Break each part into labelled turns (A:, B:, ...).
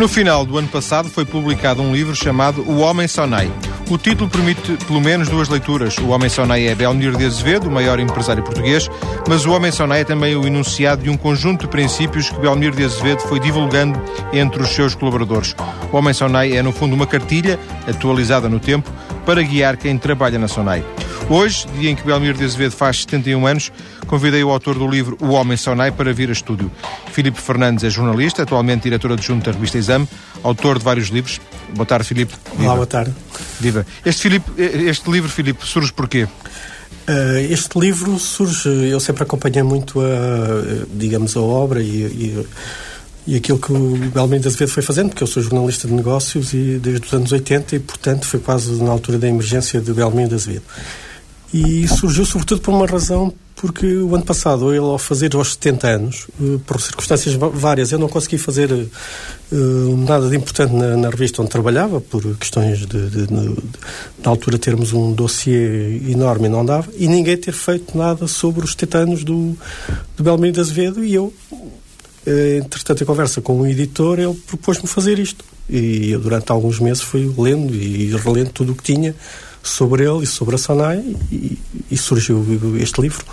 A: No final do ano passado foi publicado um livro chamado O Homem Sonai. O título permite pelo menos duas leituras. O Homem Sonai é Belmiro de Azevedo, o maior empresário português, mas o Homem Sonai é também o enunciado de um conjunto de princípios que Belmiro de Azevedo foi divulgando entre os seus colaboradores. O Homem Sonai é, no fundo, uma cartilha, atualizada no tempo, para guiar quem trabalha na Sonai. Hoje, dia em que Belmiro de Azevedo faz 71 anos, convidei o autor do livro O Homem Sonai para vir a estúdio. Filipe Fernandes é jornalista, atualmente diretor adjunto da revista Exame, autor de vários livros. Boa tarde, Filipe.
B: Olá, boa tarde.
A: Viva. Este, Filipe, este livro, Filipe, surge porquê?
B: Uh, este livro surge, eu sempre acompanhei muito a, digamos, a obra e, e, e aquilo que o Belmiro de Azevedo foi fazendo, porque eu sou jornalista de negócios e desde os anos 80 e, portanto, foi quase na altura da emergência de Belmiro de Azevedo. E surgiu sobretudo por uma razão, porque o ano passado, ele ao fazer aos 70 anos, eh, por circunstâncias várias, eu não consegui fazer uh, nada de importante na, na, revista onde trabalhava, por questões de, de, de, na altura termos um dossiê enorme e não dava, e ninguém ter feito nada sobre os 70 anos do, do Belmiro de Azevedo, e eu, entretanto, em conversa com o editor, ele propôs-me fazer isto. E eu, durante alguns meses, fui lendo e relendo tudo o que tinha sobre ele e sobre a Sonai e, e surgiu este livro.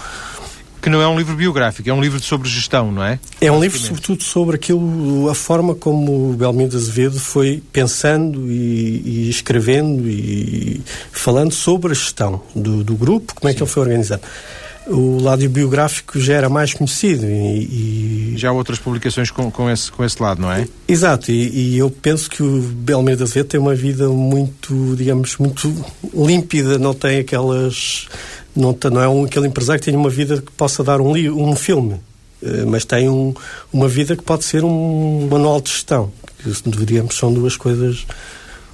A: Que não é um livro biográfico, é um livro sobre gestão, não é?
B: É um livro, sobretudo, sobre aquilo, a forma como o Belmiro Azevedo foi pensando e, e, escrevendo e falando sobre a gestão do, do grupo, como é Sim. que ele foi organizado o lado biográfico já era mais conhecido e,
A: e... já há outras publicações com, com, esse, com esse lado, não é?
B: Exato, e, e eu penso que o Belmiro da Azevedo tem uma vida muito, digamos, muito límpida, não tem aquelas... Não, não é um, aquele empresário que tem uma vida que possa dar um, um filme, eh, mas tem um, uma vida que pode ser um manual de gestão, que diríamos são duas coisas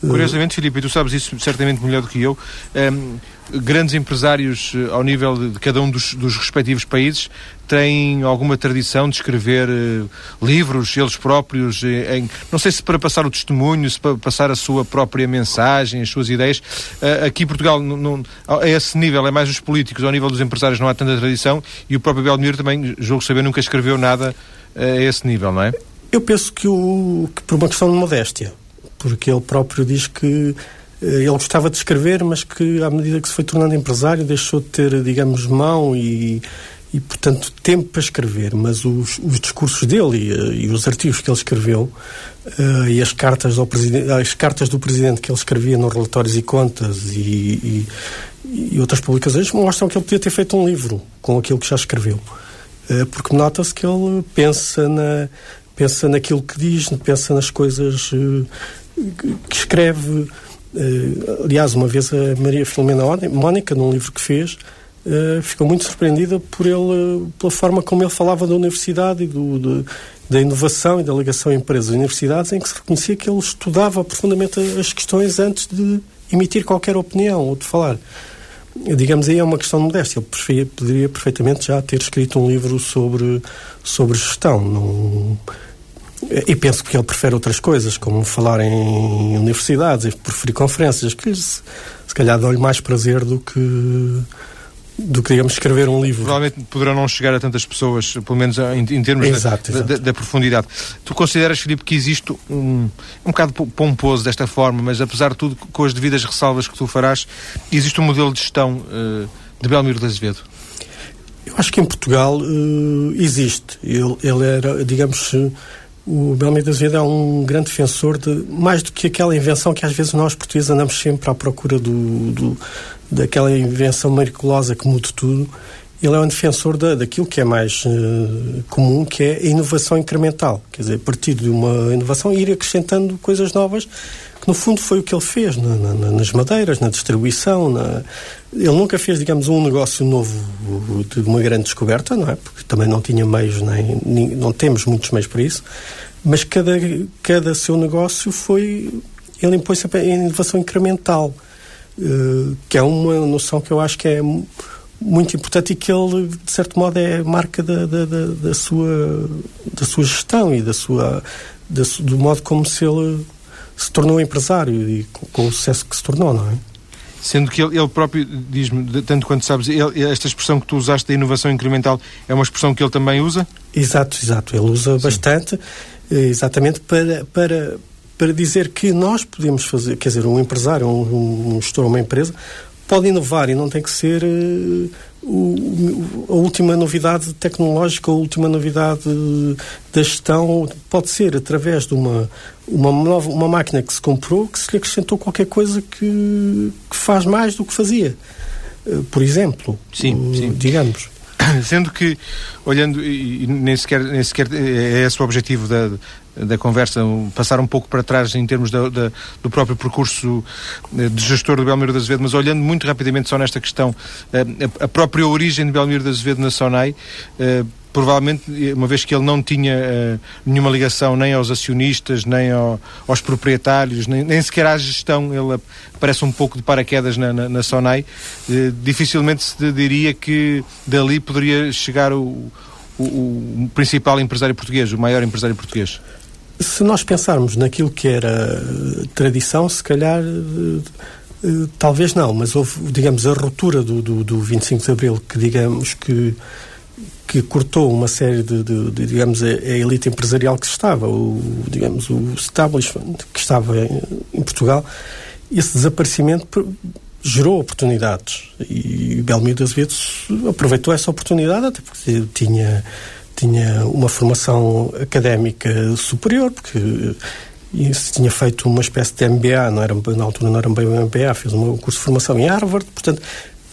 A: Curiosamente, Filipe, tu sabes isso certamente melhor do que eu, um, ehm, grandes empresários eh, ao nível de cada um dos, dos, respectivos países têm alguma tradição de escrever uh, livros, eles próprios, eh, em, não sei se para passar o testemunho, se para passar a sua própria mensagem, as suas ideias. Uh, aqui em Portugal, não, não, a esse nível, é mais os políticos, ao nível dos empresários não há tanta tradição e o próprio Belmiro também, julgo saber, nunca escreveu nada a esse nível, não é?
B: Eu penso que, o, que por uma questão de modéstia porque ele próprio diz que eh, ele gostava de escrever, mas que à medida que se foi tornando empresário deixou de ter, digamos, mão e, e portanto, tempo para escrever. Mas os, os discursos dele e, eh, e, os artigos que ele escreveu uh, e as cartas, ao as cartas do presidente que ele escrevia nos relatórios e contas e, e, outras publicações mostram que ele podia ter feito um livro com aquilo que já escreveu. Uh, porque nota-se que ele pensa na pensa naquilo que diz, pensa nas coisas uh, que escreve. Uh, aliás, uma vez a Maria Filomena Mónica, num livro que fez, uh, ficou muito surpreendida por ele, pela forma como ele falava da universidade e do, do, da inovação e da ligação a empresas e universidades, em que se reconhecia que ele estudava profundamente as questões antes de emitir qualquer opinião ou de falar. Digamos aí é uma questão de modéstia. Ele preferia, poderia perfeitamente já ter escrito um livro sobre, sobre gestão. Não, e penso que ele prefere outras coisas, como falar em universidades e preferir conferências, que se, se calhar dão-lhe mais prazer do que do que, digamos, escrever um livro.
A: Provavelmente poderão não chegar a tantas pessoas, pelo menos em, em termos
B: exato,
A: da,
B: exato.
A: Da, da, profundidade. Tu consideras, Filipe, que existe um, um bocado pomposo desta forma, mas apesar de tudo, com as devidas ressalvas que tu farás, existe um modelo de gestão uh, de Belmiro de Azevedo?
B: Eu acho que em Portugal uh, existe. Ele, ele era, digamos, o Belmiro Azevedo é um grande defensor de, mais do que aquela invenção que às vezes nós portugueses andamos sempre à procura do, do daquela invenção miraculosa que muda tudo. Ele é um defensor da, daquilo que é mais uh, comum, que é a inovação incremental. Quer dizer, partir de uma inovação, ir acrescentando coisas novas que no fundo foi o que ele fez na, na, nas madeiras, na distribuição. Na... Ele nunca fez, digamos, um negócio novo de uma grande descoberta, não é? Porque também não tinha meios, nem, nem não temos muitos meios para isso. Mas cada, cada seu negócio foi. Ele impôs sempre a inovação incremental, uh, que é uma noção que eu acho que é muito importante e que ele, de certo modo, é marca da, da, da, da sua, da sua gestão e da sua, da, do modo como se ele se tornou empresário e com, com, o sucesso que se tornou, não é?
A: Sendo que ele, ele próprio diz-me, tanto quanto sabes, ele, esta expressão que tu usaste da inovação incremental é uma expressão que ele também usa?
B: Exato, exato. Ele usa Sim. bastante. Exatamente para, para, para dizer que nós podemos fazer, quer dizer, um empresário, um, um gestor, uma empresa, pode inovar e não tem que ser uh, o, a última novidade tecnológica, a última novidade da gestão. Pode ser através de uma, uma, nova, uma máquina que se comprou que se lhe acrescentou qualquer coisa que, que faz mais do que fazia. Uh, por exemplo,
A: sim, uh, sim.
B: digamos.
A: Sendo que, olhando, e nem sequer, nem sequer é esse o objetivo da, da conversa, passar um pouco para trás em termos da, da, do próprio percurso eh, de gestor do Belmiro da Azevedo, mas olhando muito rapidamente só nesta questão, eh, a, própria origem de Belmiro da Azevedo na SONAI, eh, provavelmente, uma vez que ele não tinha uh, nenhuma ligação nem aos acionistas, nem ao, aos proprietários, nem, nem, sequer à gestão, ele aparece um pouco de paraquedas na, na, na Sonai, uh, dificilmente se diria que dali poderia chegar o, o, o, principal empresário português, o maior empresário português.
B: Se nós pensarmos naquilo que era eh, tradição, se calhar talvez não, mas houve, digamos, a ruptura do, do, do 25 de Abril, que digamos que que cortou uma série de, de, de digamos, a, a, elite empresarial que estava, o, digamos, o establishment que estava em, em Portugal, esse desaparecimento gerou oportunidades. E Belmiro Azevedo aproveitou essa oportunidade até porque tinha tinha uma formação académica superior porque tinha feito uma espécie de MBA, não era, na altura não era bem um MBA, fez um curso de formação em Harvard, portanto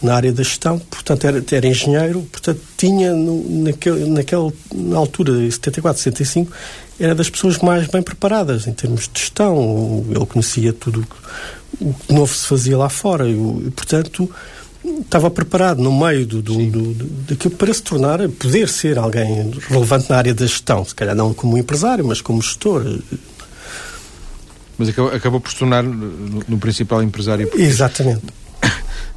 B: na área da gestão, portanto era, era engenheiro, portanto tinha no, naquele, naquela na altura, 74, 75, era das pessoas mais bem preparadas em termos de gestão, ele conhecia tudo o que novo se fazia lá fora e, e portanto estava preparado no meio do, do, do, do, daquilo para se tornar, poder ser alguém relevante na área da gestão, se calhar não como empresário, mas como gestor.
A: Mas acabou, acabou por se tornar no, no principal empresário.
B: Exatamente.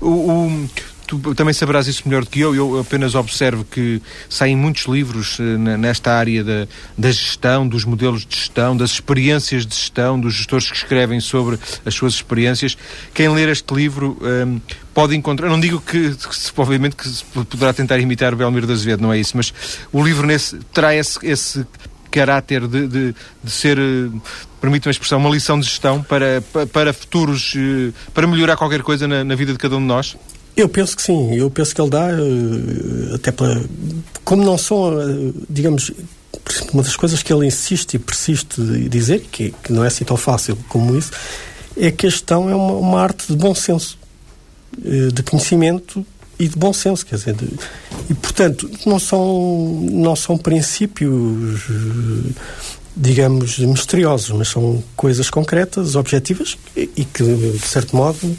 A: O, o, tu também saberás isso melhor do que eu. Eu apenas observo que saem muitos livros uh, nesta área da, da gestão, dos modelos de gestão, das experiências de gestão, dos gestores que escrevem sobre as suas experiências. Quem ler este livro um, ehm, pode encontrar. Não digo que, que, obviamente, que poderá tentar imitar o Belmiro da Azevedo, não é isso, mas o livro nesse, terá esse, esse caráter de, de, de ser, eh, permite uma expressão, uma lição de gestão para, para futuros, eh, para melhorar qualquer coisa na, na vida de cada um de nós?
B: Eu penso que sim, eu penso que ele dá, eh, até para. Como não são, digamos, uma das coisas que ele insiste e persiste em dizer, que, que não é assim tão fácil como isso, é que a gestão é uma, uma arte de bom senso, de conhecimento e de bom senso, quer dizer, de, e portanto não são não são princípios digamos misteriosos, mas são coisas concretas, objetivas e, e que de certo modo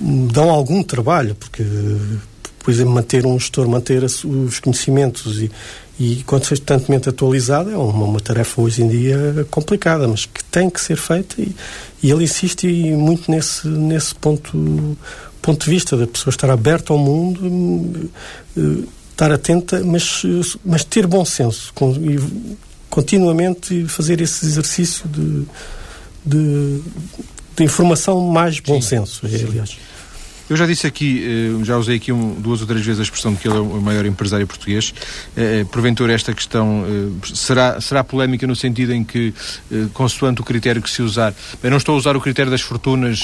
B: dão algum trabalho, porque por exemplo manter um gestor, manter os conhecimentos e, e constantemente atualizado é uma, uma, tarefa hoje em dia complicada, mas que tem que ser feita e, e ele insiste muito nesse, nesse ponto ponto de vista da pessoa estar aberta ao mundo, eh, estar atenta, mas, mas ter bom senso e continuamente fazer esse exercício de, de, de informação mais bom Sim. senso, aliás.
A: Eu já disse aqui, eh, já usei aqui um, duas ou três vezes a expressão de que ele é o maior empresário português. Eh, porventura, esta questão eh, será, será polémica no sentido em que, consoante o critério que se usar, eu não estou a usar o critério das fortunas.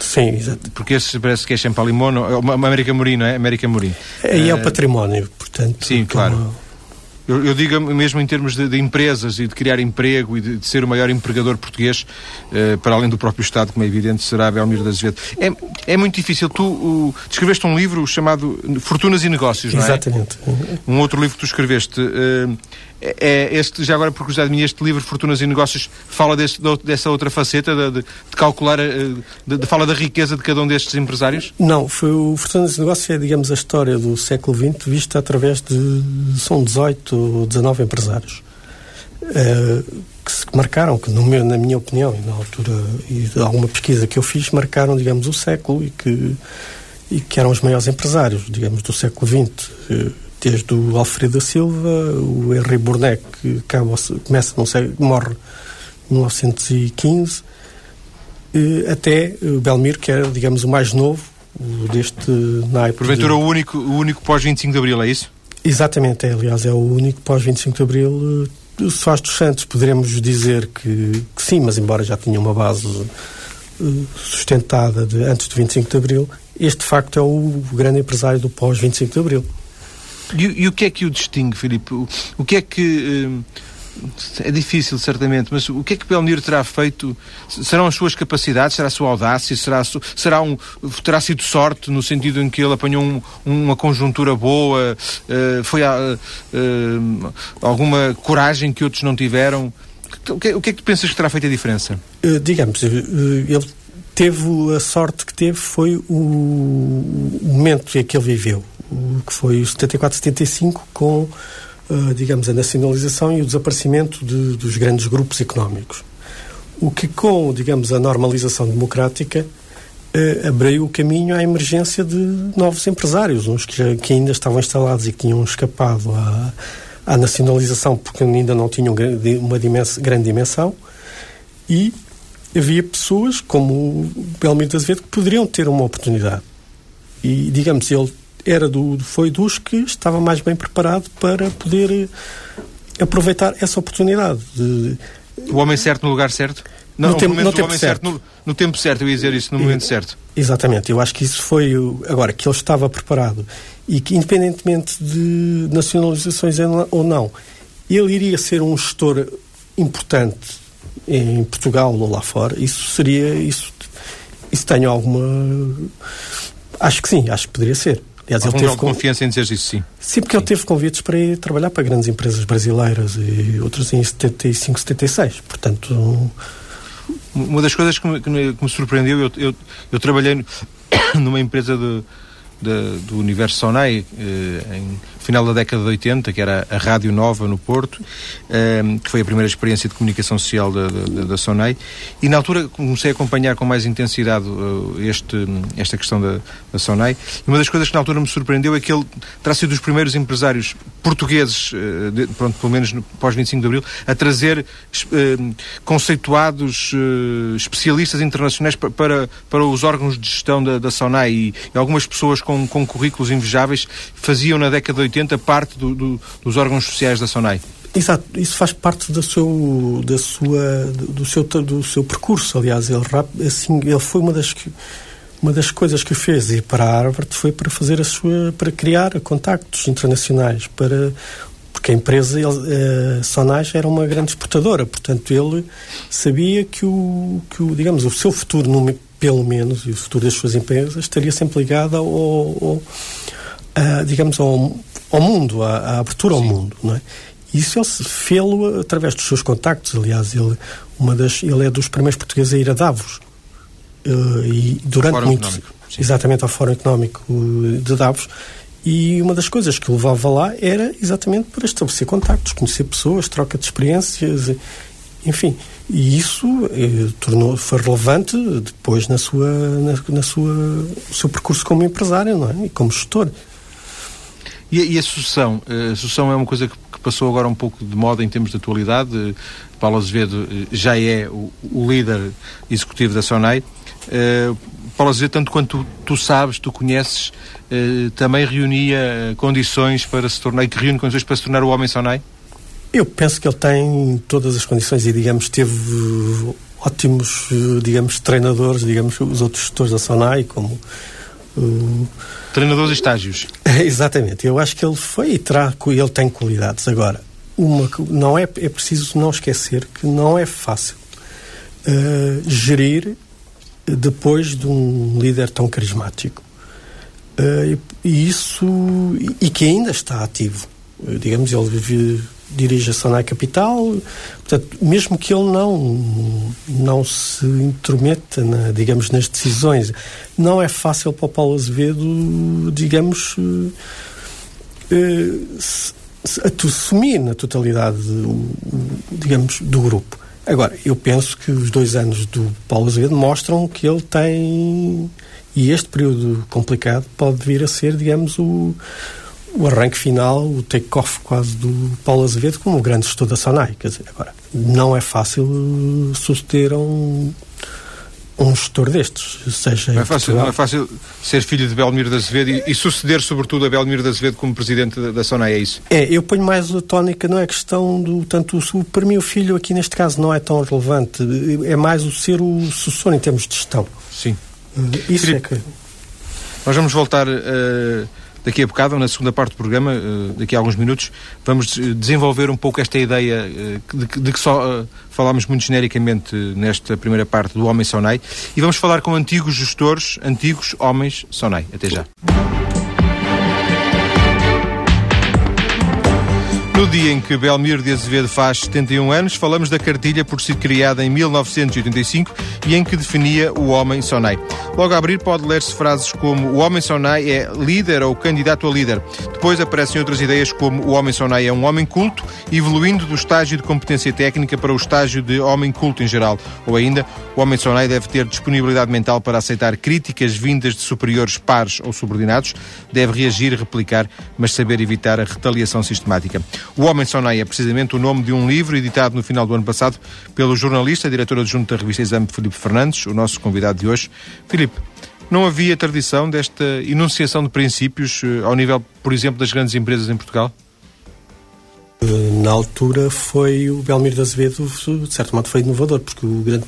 B: Sim, exato.
A: Porque esse parece que é Champalimon, América Morim, não é? América Morim.
B: Aí é o património, portanto.
A: Sim, claro. Eu, eu, digo mesmo em termos de, de, empresas e de criar emprego e de, de ser o maior empregador português, uh, para além do próprio Estado, como é evidente, será Belmiro da Azevedo. É, é muito difícil. Tu uh, descreveste um livro chamado Fortunas e Negócios, não
B: é? Exatamente.
A: Um outro livro que tu escreveste. Uh, é, é este, já agora por curiosidade minha, este livro Fortunas e Negócios fala desse, dessa outra faceta de, de, calcular, eh, de, de, fala da riqueza de cada um destes empresários?
B: Não, foi o Fortunas e Negócios é, digamos, a história do século XX vista através de, são 18 ou 19 empresários uh, que se marcaram, que no meu, na minha opinião e na altura e de alguma pesquisa que eu fiz, marcaram, digamos, o século e que, e que eram os maiores empresários, digamos, do século XX. Desde o Alfredo da Silva, o Henri Bournet, que acaba, começa, não sei, morre em 1915, até o Belmiro, que era, digamos, o mais novo deste naipe.
A: Porventura de... o único, o único pós-25 de Abril, é isso?
B: Exatamente, é, aliás, é o único pós-25 de Abril Soares dos Santos poderemos dizer que, que, sim, mas embora já tinha uma base uh, sustentada de, antes do 25 de Abril, este de facto é o grande empresário do pós-25 de Abril.
A: E, e, o que é que o distingue, Filipe? O, o que é que. Uh, é difícil, certamente, mas o que é que Belmiro terá feito? Serão as suas capacidades? Será a sua audácia? Será, será um, terá sido sorte no sentido em que ele apanhou um, uma conjuntura boa? Uh, foi a, uh, alguma coragem que outros não tiveram? O que, o que é que pensas que terá feito a diferença?
B: Uh, digamos, ele teve a sorte que teve foi o, momento em que ele viveu, que foi o 74-75 com uh, digamos, a nacionalização e o desaparecimento de, dos grandes grupos económicos. O que, com, digamos, a normalização democrática, uh, abriu o caminho à emergência de novos empresários, uns que, que ainda estavam instalados e que tinham escapado à, à nacionalização porque ainda não tinham uma dimens grande dimensão, e havia pessoas como o Belmiro de Azevedo que poderiam ter uma oportunidade. E, digamos, ele era do, foi dos que estava mais bem preparado para poder eh, aproveitar essa oportunidade. De,
A: o homem certo no lugar certo?
B: Não, no, tempo, no tempo certo. certo
A: no, no, tempo certo, eu ia dizer isso, no momento certo.
B: Exatamente, eu acho que isso foi. Agora, que ele estava preparado e que, independentemente de nacionalizações ou não, ele iria ser um gestor importante em Portugal ou lá fora, isso seria. Isso, isso tenho alguma. Acho que sim, acho que poderia ser.
A: Aliás, ele teve confiança em dizer isso, sim.
B: Sim, porque sim. ele teve convites para ir trabalhar para grandes empresas brasileiras e outras em 75, 76. Portanto.
A: Uma das coisas que me, que me, que me surpreendeu, eu, eu, eu trabalhei numa empresa de, de, do Universo Sonai, eh, em final da década de 80, que era a Rádio Nova no Porto, ehm, que foi a primeira experiência de comunicação social da, da, da Sonai, e na altura comecei a acompanhar com mais intensidade eh, este, esta questão da, da Sonai, e uma das coisas que na altura me surpreendeu é que ele terá sido dos primeiros empresários portugueses, eh, de, pronto, pelo menos pós 25 de Abril, a trazer ehm, conceituados especialistas internacionais para, para os órgãos de gestão da, da Sonai, e, e algumas pessoas com, com currículos invejáveis faziam na década de 80 80 parte do, do, dos órgãos sociais da SONAI.
B: Exato, isso faz parte do seu, da sua, do, seu, do seu percurso. Aliás, ele, assim, ele foi uma das, uma das coisas que fez ir para a Harvard foi para fazer a sua, para criar contactos internacionais, para porque a empresa, ele, a Sonage era uma grande exportadora, portanto ele sabia que o, que o digamos, o seu futuro, pelo menos, e o futuro das suas empresas estaria sempre ligado ao, ao a, digamos, ao, ao mundo, à, à abertura Sim. ao mundo, não é? Isso ele fê-lo através dos seus contactos. Aliás, ele, uma das, ele é dos primeiros portugueses a ir a Davos. Uh, e durante muito. Exatamente, ao Fórum Económico de Davos. E uma das coisas que o levava lá era exatamente para estabelecer contactos, conhecer pessoas, troca de experiências, enfim. E isso eh, tornou, foi relevante depois na sua, na, na sua, seu percurso como empresário não é? e como gestor.
A: E, e a sucessão? A sucessão é uma coisa que, que, passou agora um pouco de moda em termos de atualidade. Paulo Azevedo eh, já é o, o líder executivo da SONAI. Uh, Paulo Azevedo, tanto quanto tu, tu sabes, tu conheces, uh, também reunia condições para se tornar, que reúne condições para se tornar o homem SONAI?
B: Eu penso que ele tem todas as condições e, digamos, teve ótimos, digamos, treinadores, digamos, os outros gestores da SONAI, como
A: Treinadores e estágios.
B: Exatamente. Eu acho que ele foi e terá, ele tem qualidades. Agora, uma, não é, é preciso não esquecer que não é fácil uh, gerir depois de um líder tão carismático. Uh, e, isso, e, e que ainda está ativo. Uh, digamos, ele vive dirige a Sonai Capital, portanto, mesmo que ele não, não se intrometa, na, digamos, nas decisões, não é fácil para o Paulo Azevedo, digamos, eh, assumir na totalidade, digamos, do grupo. Agora, eu penso que os dois anos do Paulo Azevedo mostram que ele tem, e este período complicado pode vir a ser, digamos, o o arranque final, o take-off quase do Paulo Azevedo como o grande gestor da SONAI. Quer dizer, agora, não é fácil suceder a um, um gestor destes, seja
A: não é fácil, não é fácil ser filho de Belmiro de Azevedo e, e, suceder sobretudo a Belmiro de Azevedo como presidente da, da SONAI, é isso?
B: É, eu ponho mais a tónica, não é questão do, tanto, o, para mim o filho aqui neste caso não é tão relevante, é mais o ser o sucessor em termos de gestão.
A: Sim.
B: Isso Filipe, é que...
A: Nós vamos voltar... Uh daqui a bocado, na segunda parte do programa, eh, daqui a alguns minutos, vamos desenvolver um pouco esta ideia eh, de, que só eh, falámos muito genericamente nesta primeira parte do Homem Sonai e vamos falar com antigos gestores, antigos homens Sonai. Até já. No dia em que Belmiro de Azevedo faz 71 anos, falamos da cartilha por ser criada em 1985 e em que definia o homem Sonai. Logo a abrir pode ler-se frases como o homem Sonai é líder ou candidato a líder. Depois aparecem outras ideias como o homem Sonai é um homem culto, evoluindo do estágio de competência técnica para o estágio de homem culto em geral. Ou ainda, o homem Sonai deve ter disponibilidade mental para aceitar críticas vindas de superiores pares ou subordinados, deve reagir replicar, mas saber evitar a retaliação sistemática. O Homem Sonai é precisamente o nome de um livro editado no final do ano passado pelo jornalista, diretor adjunto da revista Exame, Filipe Fernandes, o nosso convidado de hoje. Filipe, não havia tradição desta enunciação de princípios eh, ao nível, por exemplo, das grandes empresas em Portugal?
B: Eh, na altura foi o Belmiro de Azevedo, de certo modo, foi inovador, porque o grande,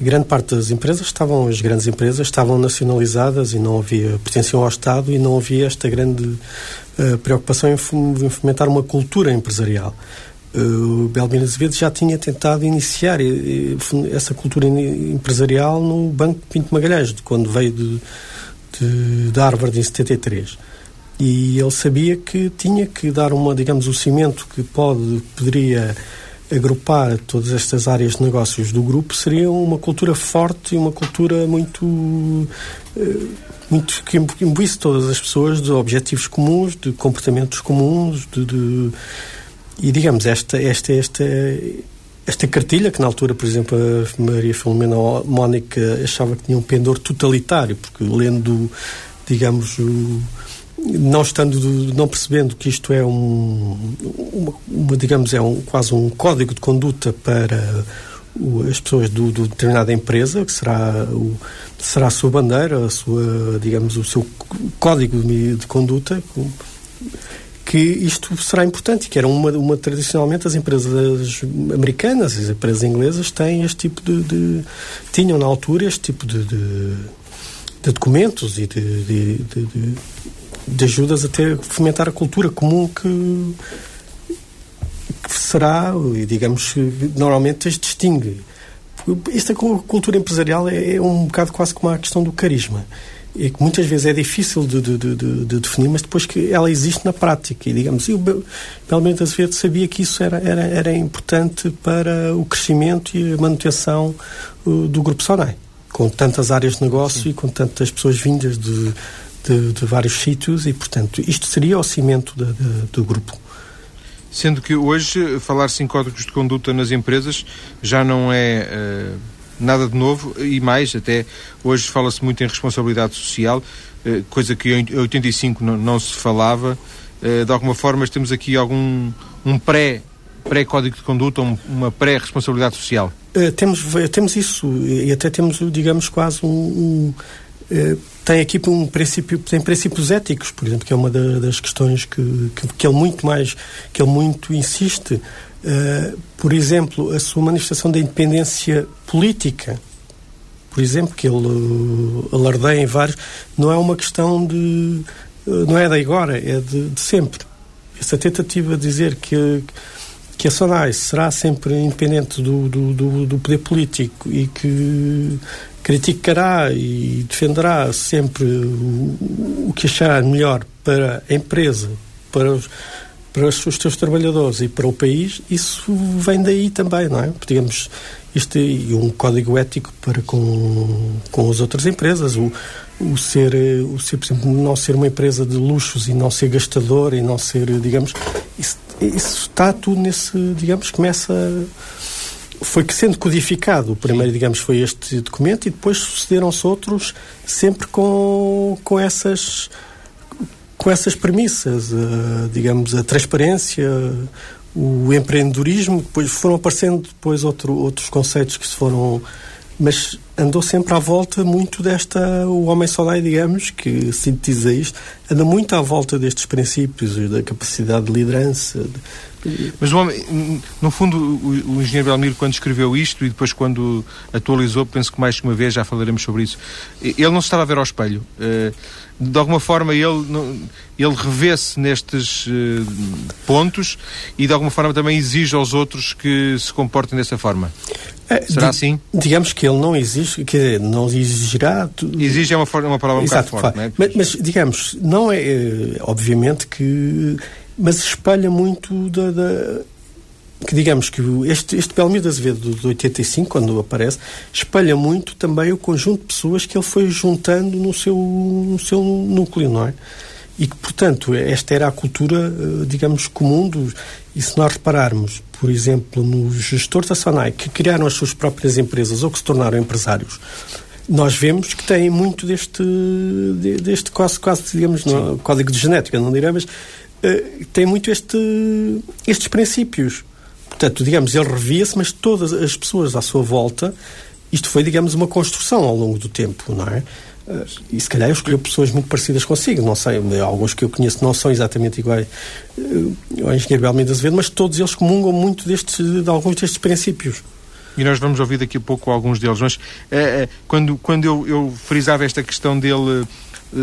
B: grande parte das empresas estavam, as grandes empresas estavam nacionalizadas e não havia, pertenciam ao Estado e não havia esta grande uh, preocupação em fomentar uma cultura empresarial. Uh, o Belmiro Azevedo já tinha tentado iniciar essa cultura empresarial no Banco Pinto Magalhães, quando veio de, de, de Harvard em 73. E ele sabia que tinha que dar uma, digamos, o cimento que pode, poderia agrupar todas estas áreas de negócios do grupo seria uma cultura forte e uma cultura muito eh, muito que imbuísse todas as pessoas de objetivos comuns, de comportamentos comuns, de, de e digamos, esta, esta, esta, esta cartilha, que na altura, por exemplo, a Maria Filomena Mónica achava que tinha um pendor totalitário, porque lendo, digamos, o, não estando, não percebendo que isto é um, uma, uma, digamos, é um, quase um código de conduta para as pessoas do, do determinada empresa, que será, o, será a sua bandeira, a sua, digamos, o seu código de, de conduta, que isto será importante, que era uma, uma tradicionalmente as empresas americanas, as empresas inglesas têm este tipo de, de tinham na altura este tipo de, de, de documentos e de, de, ajudas a ter fomentar a cultura comum que, que será, digamos, normalmente as distingue. Esta cultura empresarial é, é um bocado quase como a questão do carisma e que muitas vezes é difícil de, de, de, de, definir, mas depois que ela existe na prática. E, digamos, eu, menos, Azevedo sabia que isso era, era, era importante para o crescimento e a manutenção uh, do Grupo Sonai, com tantas áreas de negócio Sim. e com tantas pessoas vindas de, de, vários sítios, e, portanto, isto seria o cimento do grupo.
A: Sendo que hoje falar-se em códigos de conduta nas empresas já não é. Uh nada de novo e mais, até hoje fala-se muito em responsabilidade social, eh, coisa que em 85 não, não se falava. Eh, de alguma forma, temos aqui algum um pré pré-código de conduta, uma pré-responsabilidade social?
B: Uh, temos, temos isso e até temos, digamos, quase um, um uh, tem aqui um princípio, tem princípios éticos, por exemplo, que é uma da, das questões que, que, que, ele muito mais, que ele muito insiste. Uh, por exemplo, a sua manifestação da independência política, por exemplo, que ele uh, alardeia em vários, não é uma questão de. Uh, não é de agora, é de, de, sempre. Essa tentativa de dizer que, que a SONAI será sempre independente do, do, do, do poder político e que criticará e defenderá sempre o, o que achar melhor para a empresa, para os para os seus trabalhadores e para o país, isso vem daí também, não é? Digamos, isto e um código ético para com, com as outras empresas, o, o ser, o ser, por exemplo, não ser uma empresa de luxos e não ser gastador e não ser, digamos, isso, isso está tudo nesse, digamos, começa foi que sendo codificado. O primeiro, digamos, foi este documento e depois sucederam-se outros sempre com, com essas com essas premissas, uh, digamos, a transparência, o empreendedorismo, depois foram aparecendo depois outro, outros conceitos que se foram, mas andou sempre à volta muito desta. O Homem Solar, digamos, que sintetiza isto, anda muito à volta destes princípios, da capacidade de liderança.
A: Mas, o homem, no fundo, o, o engenheiro Belmiro, quando escreveu isto e depois quando atualizou, penso que mais que uma vez já falaremos sobre isso, ele não se estava a ver ao espelho. Eh, de alguma forma, ele, ele revê-se nestes eh, pontos e, de alguma forma, também exige aos outros que se comportem dessa forma. É, Será assim?
B: Digamos que ele não exige, quer dizer, não exigirá.
A: Exige é uma, uma palavra um Exato, bocado forte, é?
B: Mas, mas, digamos, não é. Eh, obviamente que. Mas espalha muito da. da que digamos que este, este Belmiro de Azevedo de 85, quando aparece, espalha muito também o conjunto de pessoas que ele foi juntando no seu, no seu núcleo, não é? E que, portanto, esta era a cultura, eh, digamos, comum dos, e se nós repararmos, por exemplo, nos gestores da Sonai que criaram as suas próprias empresas ou que se tornaram empresários, nós vemos que têm muito deste, deste quase, quase digamos, no, código de genética, não direi, mas uh, tem muito este, estes princípios. Portanto, digamos, ele revia-se, mas todas as pessoas à sua volta, isto foi, digamos, uma construção ao longo do tempo, não é? E se calhar eu escolhi pessoas muito parecidas consigo, não sei, alguns que eu conheço não são exatamente iguais eh, ao engenheiro Belmiro Azevedo, mas todos eles comungam muito destes, de alguns destes princípios.
A: E nós vamos ouvir daqui a pouco alguns deles. Mas quando, quando eu, eu, frisava esta questão dele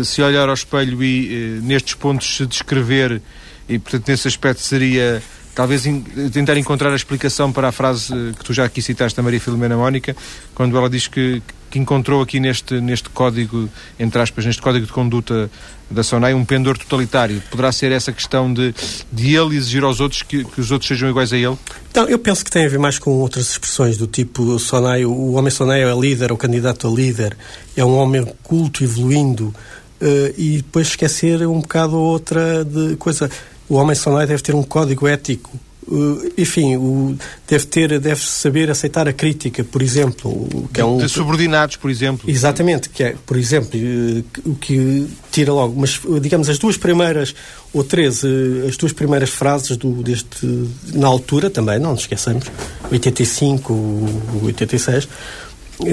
A: se olhar ao espelho e nestes pontos se descrever, e portanto nesse aspecto seria talvez tentar encontrar a explicação para a frase que tu já aqui citaste da Maria Filomena Mónica, quando ela diz que, que encontrou aqui neste, neste código, entre aspas, neste código de conduta da SONAI, um pendor totalitário. Poderá ser essa questão de, de ele exigir aos outros que, que os outros sejam iguais a ele?
B: Não, eu penso que tem a ver mais com outras expressões do tipo SONAI, o homem SONAI é líder, o candidato a líder, é um homem culto, evoluindo, uh, e depois esquecer um bocado outra de coisa o homem sonai deve ter um código ético Uh, enfim, o, deve ter, deve saber aceitar a crítica, por exemplo,
A: que é um de subordinados, por exemplo.
B: Exatamente, que é, por exemplo, uh, o que tira logo, mas digamos as duas primeiras ou três, as duas primeiras frases do deste na altura também, não nos esqueçamos, 85, 86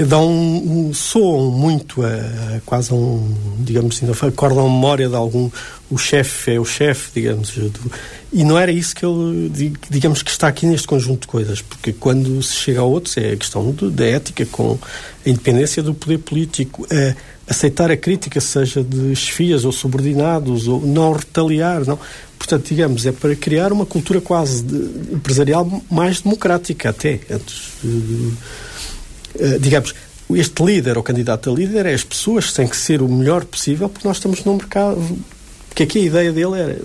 B: dão um, soam muito a, a quase um, digamos assim, acordam a memória de algum, o chefe é o chefe, digamos, do, e não era isso que ele, digamos, que está aqui neste conjunto de coisas, porque quando se chega a outros é a questão do, da ética com a independência do poder político, a aceitar a crítica, seja de chefias ou subordinados, ou não retaliar, não. Portanto, digamos, é para criar uma cultura quase de, empresarial mais democrática até, antes de, digamos, este líder ou candidato a líder é as pessoas têm que ser o melhor possível porque nós estamos num mercado. Porque aqui a ideia dele era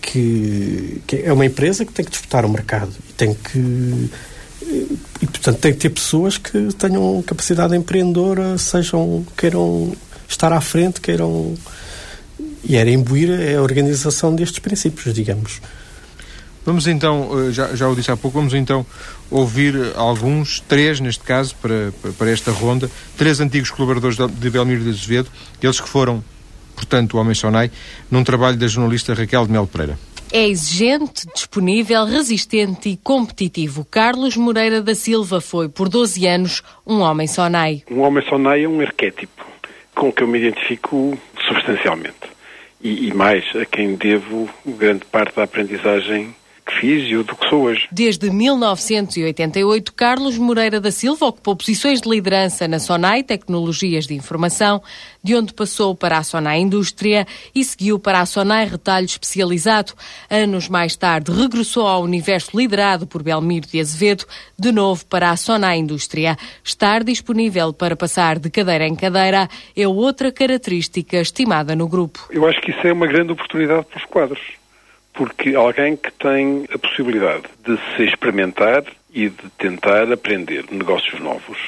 B: que, que é uma empresa que tem que disputar o mercado e tem que. E, portanto, tem que ter pessoas que tenham capacidade empreendedora, sejam, queiram estar à frente, queiram. E era imbuir a organização destes princípios, digamos.
A: Vamos então, eh, já, já o disse há pouco, vamos então ouvir alguns, três neste caso, para, para esta ronda, três antigos colaboradores de Belmiro de Azevedo, eles que foram, portanto, o Homem Sonai, num trabalho da jornalista Raquel de Melo Pereira.
C: É exigente, disponível, resistente e competitivo. Carlos Moreira da Silva foi, por 12 anos, um homem sonai.
D: Um homem sonai é um arquétipo com que eu me identifico substancialmente. E, e mais, a quem devo grande parte da aprendizagem do que sou hoje.
C: Desde 1988, Carlos Moreira da Silva ocupou posições de liderança na Sonai Tecnologias de Informação, de onde passou para a Sonai Indústria e seguiu para a Sonai Retalho Especializado. Anos mais tarde, regressou ao universo liderado por Belmiro de Azevedo, de novo para a Sonai Indústria. Estar disponível para passar de cadeira em cadeira é outra característica estimada no grupo.
D: Eu acho que isso é uma grande oportunidade para os quadros porque alguém que tem a possibilidade de se experimentar e de tentar aprender negócios novos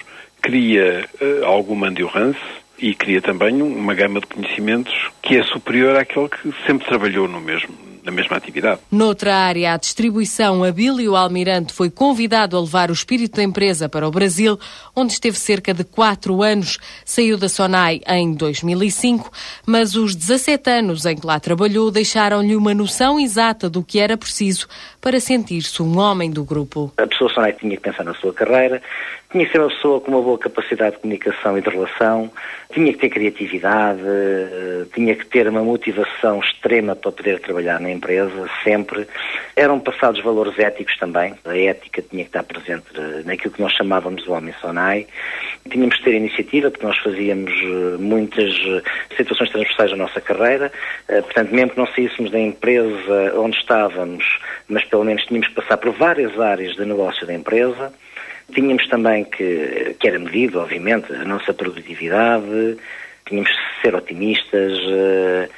D: cria uh, alguma endurance e cria também uma gama de conhecimentos que é superior àquele que sempre trabalhou no mesmo, na mesma atividade.
C: Noutra área, a distribuição, Abílio Almirante foi convidado a levar o espírito da empresa para o Brasil, onde esteve cerca de quatro anos. Saiu da Sonai em 2005, mas os 17 anos em que lá trabalhou deixaram-lhe uma noção exata do que era preciso para sentir-se um homem do grupo.
E: A pessoa Sonai tinha que pensar na sua carreira, tinha que ser uma pessoa com uma boa capacidade de comunicação e de relação, tinha que ter criatividade, eh, tinha que ter uma motivação extrema para poder trabalhar na empresa, sempre. Eram passados valores éticos também. A ética tinha que estar presente eh, naquilo que nós chamávamos de homem Sonai. Tínhamos que ter iniciativa, porque nós fazíamos eh, muitas situações transversais da nossa carreira. Portanto, mesmo que não saíssemos da empresa onde estávamos, mas pelo menos tínhamos que passar por várias áreas de negócio da empresa. Tínhamos também que, que era medido, obviamente, a nossa produtividade, tínhamos que ser otimistas, uh,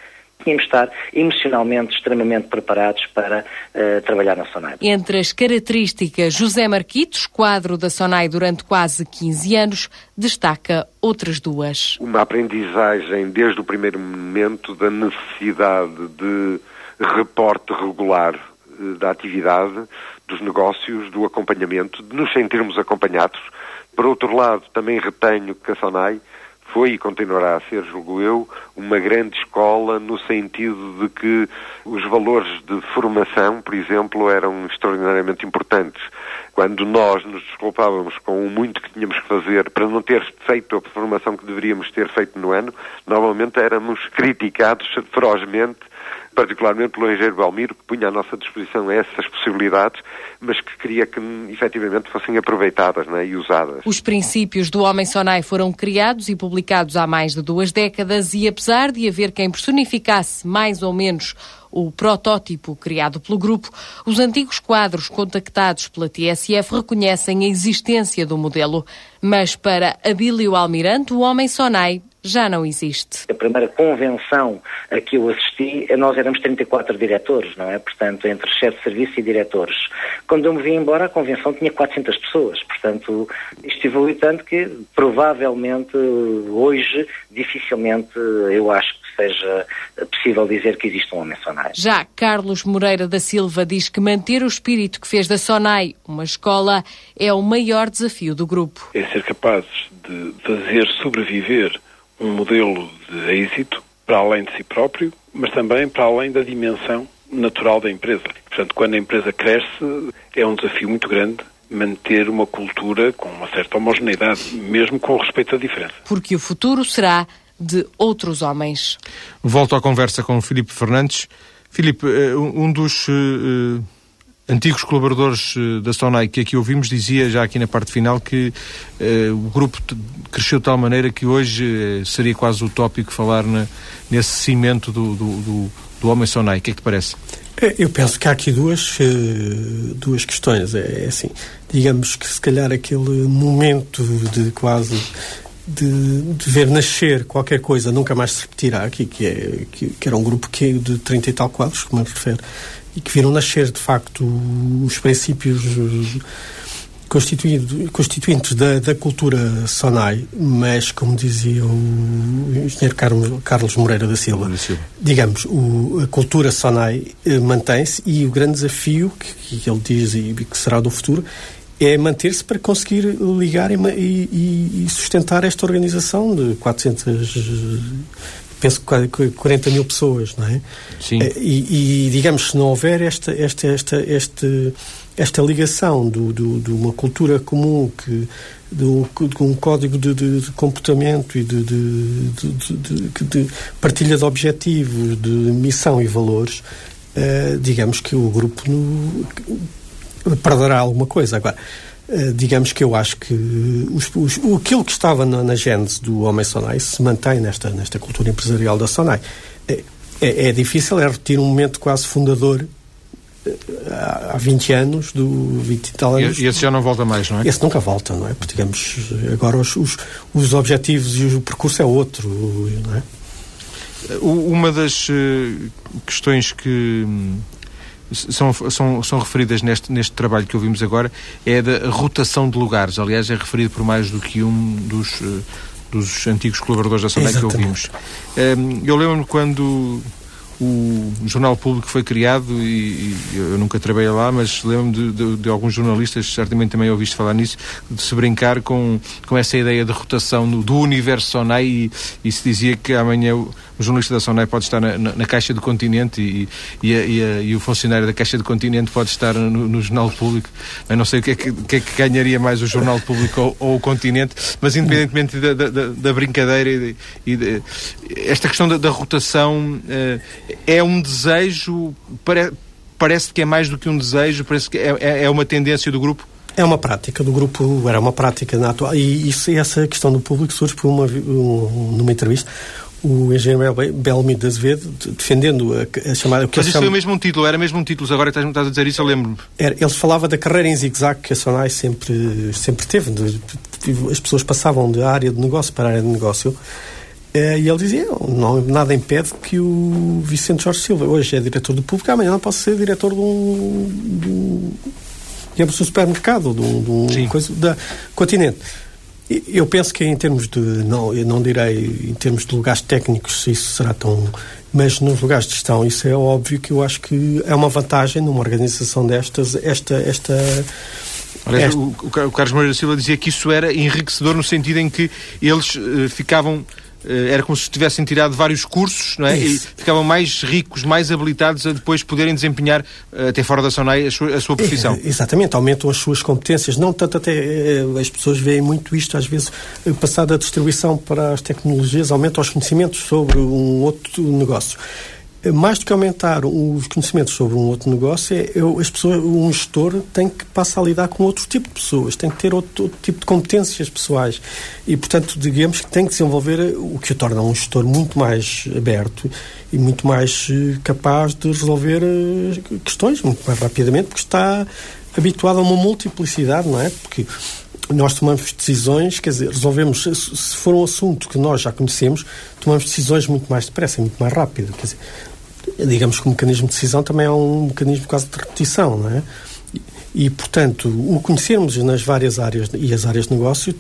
E: tínhamos que estar emocionalmente extremamente preparados para uh, trabalhar na SONAI.
C: Entre as características, José Marquitos, quadro da SONAI durante quase 15 anos, destaca outras duas.
F: Uma aprendizagem desde o primeiro momento da necessidade de reporte regular eh, da atividade, dos negócios, do acompanhamento, de nos sentirmos acompanhados. Por outro lado, também retenho que a SONAI foi e continuará a ser, julgo eu, uma grande escola no sentido de que os valores de formação, por exemplo, eram extraordinariamente importantes. Quando nós nos desculpávamos com o muito que tínhamos que fazer para não ter feito a formação que deveríamos ter feito no ano, normalmente éramos criticados ferozmente particularmente pelo engenheiro Belmiro, que punha à nossa disposição essas possibilidades, mas que queria que efetivamente fossem aproveitadas né, e usadas.
C: Os princípios do Homem Sonai foram criados e publicados há mais de duas décadas e apesar de haver quem personificasse mais ou menos o protótipo criado pelo grupo, os antigos quadros contactados pela TSF reconhecem a existência do modelo. Mas para Abílio Almirante, o Homem Sonai já não existe.
E: A primeira convenção a que eu assisti, nós éramos 34 diretores, não é? Portanto, entre chefe de serviço e diretores. Quando eu me vim embora, a convenção tinha 400 pessoas. Portanto, isto evoluiu tanto que, provavelmente, hoje, dificilmente, eu acho que seja possível dizer que existe um homem Sonai.
C: Já Carlos Moreira da Silva diz que manter o espírito que fez da Sonai uma escola é o maior desafio do grupo.
D: É ser capazes de fazer sobreviver um modelo de êxito para além de si próprio, mas também para além da dimensão natural da empresa. Portanto, quando a empresa cresce, é um desafio muito grande manter uma cultura com uma certa homogeneidade, mesmo com respeito à diferença.
C: Porque o futuro será de outros homens.
A: Volto à conversa com Filipe Fernandes. Filipe, eh, um dos uh, antigos colaboradores uh, da Sonai que aqui ouvimos dizia, já aqui na parte final, que uh, o grupo cresceu de tal maneira que hoje seria quase utópico falar na, nesse cimento do, do, do, do homem Sonai. O que é que te parece?
B: Eu penso que há aqui duas, duas questões. É, é assim, digamos que se calhar aquele momento de quase de, de, ver nascer qualquer coisa nunca mais se repetirá aqui, que, é, que, que, era um grupo que, de 30 e tal quadros, como eu refere, e que viram nascer, de facto, os princípios constituintes da, da, cultura Sonai, mas, como dizia o engenheiro Carlos, Carlos Moreira da Silva, digamos, o, a cultura Sonai eh, mantém-se e o grande desafio que, que ele diz e que será do futuro é manter-se para conseguir ligar e, e, e, sustentar esta organização de 400, penso que 40 mil pessoas, não é?
A: Sim.
B: Eh, e, e digamos, se não houver esta, esta, esta, esta, esta ligação do, do, de uma cultura comum, que, um, de um código de, de, de, comportamento e de, de, partilha de objetivos, de missão e valores, uh, digamos que o grupo no, perderá alguma coisa. Agora, digamos que eu acho que os, os, aquilo que estava na, na gênese do Homem Sonai se mantém nesta, nesta cultura empresarial da Sonai. É, é, é difícil, é repetir um momento quase fundador eh, há 20 anos, do 20 e tal anos.
A: E esse já não volta mais, não é?
B: Esse nunca volta, não é? Porque, digamos, agora os, os, os objetivos e o percurso é outro, não é?
A: Uma das eh, questões que são, são, são referidas neste, neste trabalho que ouvimos agora é da rotação de lugares. Aliás, é referido por mais do que um dos, dos antigos colaboradores da Assembleia que ouvimos. Eu lembro-me quando o Jornal Público foi criado e, e eu nunca trabalhei lá, mas lembro-me de, de, de, alguns jornalistas, certamente também ouviste falar nisso, de se brincar com, com essa ideia de rotação no, do universo Sonai e, e, se dizia que amanhã o, jornalista da Sonai pode estar na, na, na Caixa do Continente e, e, a, a, e, o funcionário da Caixa do Continente pode estar no, no Jornal Público. Eu não sei o que é que, que, é que ganharia mais o Jornal Público ou, ou, o Continente, mas independentemente da, da, da brincadeira e, e de, esta questão da, da rotação uh, é um desejo, pare, parece que é mais do que um desejo, parece que é, é, é uma tendência do grupo?
B: É uma prática do grupo, era uma prática na atual. E isso, essa questão do público surge por uma, um, numa entrevista o engenheiro Belmi de Azevedo, defendendo a, a chamada...
A: Mas isso chama... foi o mesmo título, era mesmo um título, agora estás, estás a dizer isso, eu lembro-me.
B: Ele falava da carreira em zigue-zague que a Sonai sempre, sempre teve. De, de, as pessoas passavam da área de negócio para a área de negócio e ele dizia, não, nada impede que o Vicente Jorge Silva, hoje é diretor do público, amanhã não possa ser diretor de um, de um digamos, um supermercado, de um, de um coisa, da continente. Eu penso que em termos de, não, eu não direi em termos de lugares técnicos isso será tão, mas nos lugares de gestão isso é óbvio que eu acho que é uma vantagem numa organização destas, esta, esta
A: Aliás, o, o Carlos Moreira Silva dizia que isso era enriquecedor no sentido em que eles uh, ficavam eh, era como se tivessem tirado vários cursos não é? e ficavam mais ricos, mais habilitados a depois poderem desempenhar, eh, até fora da SONAI, a sua, a sua profissão.
B: É, exatamente, aumentam as suas competências. Não tanto até. As pessoas veem muito isto, às vezes, passada a distribuição para as tecnologias, aumentam os conhecimentos sobre um outro negócio mais do que aumentar os conhecimentos sobre um outro negócio, é, eu, as pessoas, um gestor tem que passar a lidar com outro tipo de pessoas, tem que ter outro, outro, tipo de competências pessoais. E, portanto, digamos que tem que desenvolver o que o torna um gestor muito mais aberto e muito mais eh, capaz de resolver eh, questões muito mais rapidamente, porque está habituado a uma multiplicidade, não é? Porque nós tomamos decisões, quer dizer, resolvemos, se for um assunto que nós já conhecemos, tomamos decisões muito mais depressa, muito mais rápido. Quer dizer, digamos que o mecanismo de decisão também é um mecanismo quase de repetição, não é? E, portanto, o conhecermos nas várias áreas e as áreas de negócio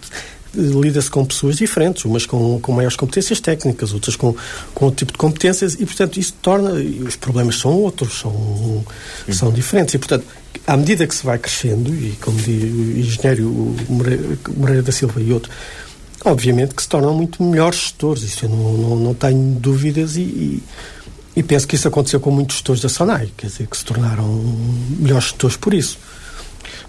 B: lida-se com pessoas diferentes, umas com, com maiores competências técnicas, outras com, com outro tipo de competências, e, portanto, isso torna. Os problemas são outros, são, são diferentes. E, portanto, à medida que se vai crescendo, e como diz o engenheiro Moreira, Moreira da Silva e outro, obviamente que se tornam muito melhores gestores, isso eu não, não, não tenho dúvidas, e, e e penso que isso aconteceu com muitos gestores da SONAI, quer dizer, que se tornaram melhores gestores por isso.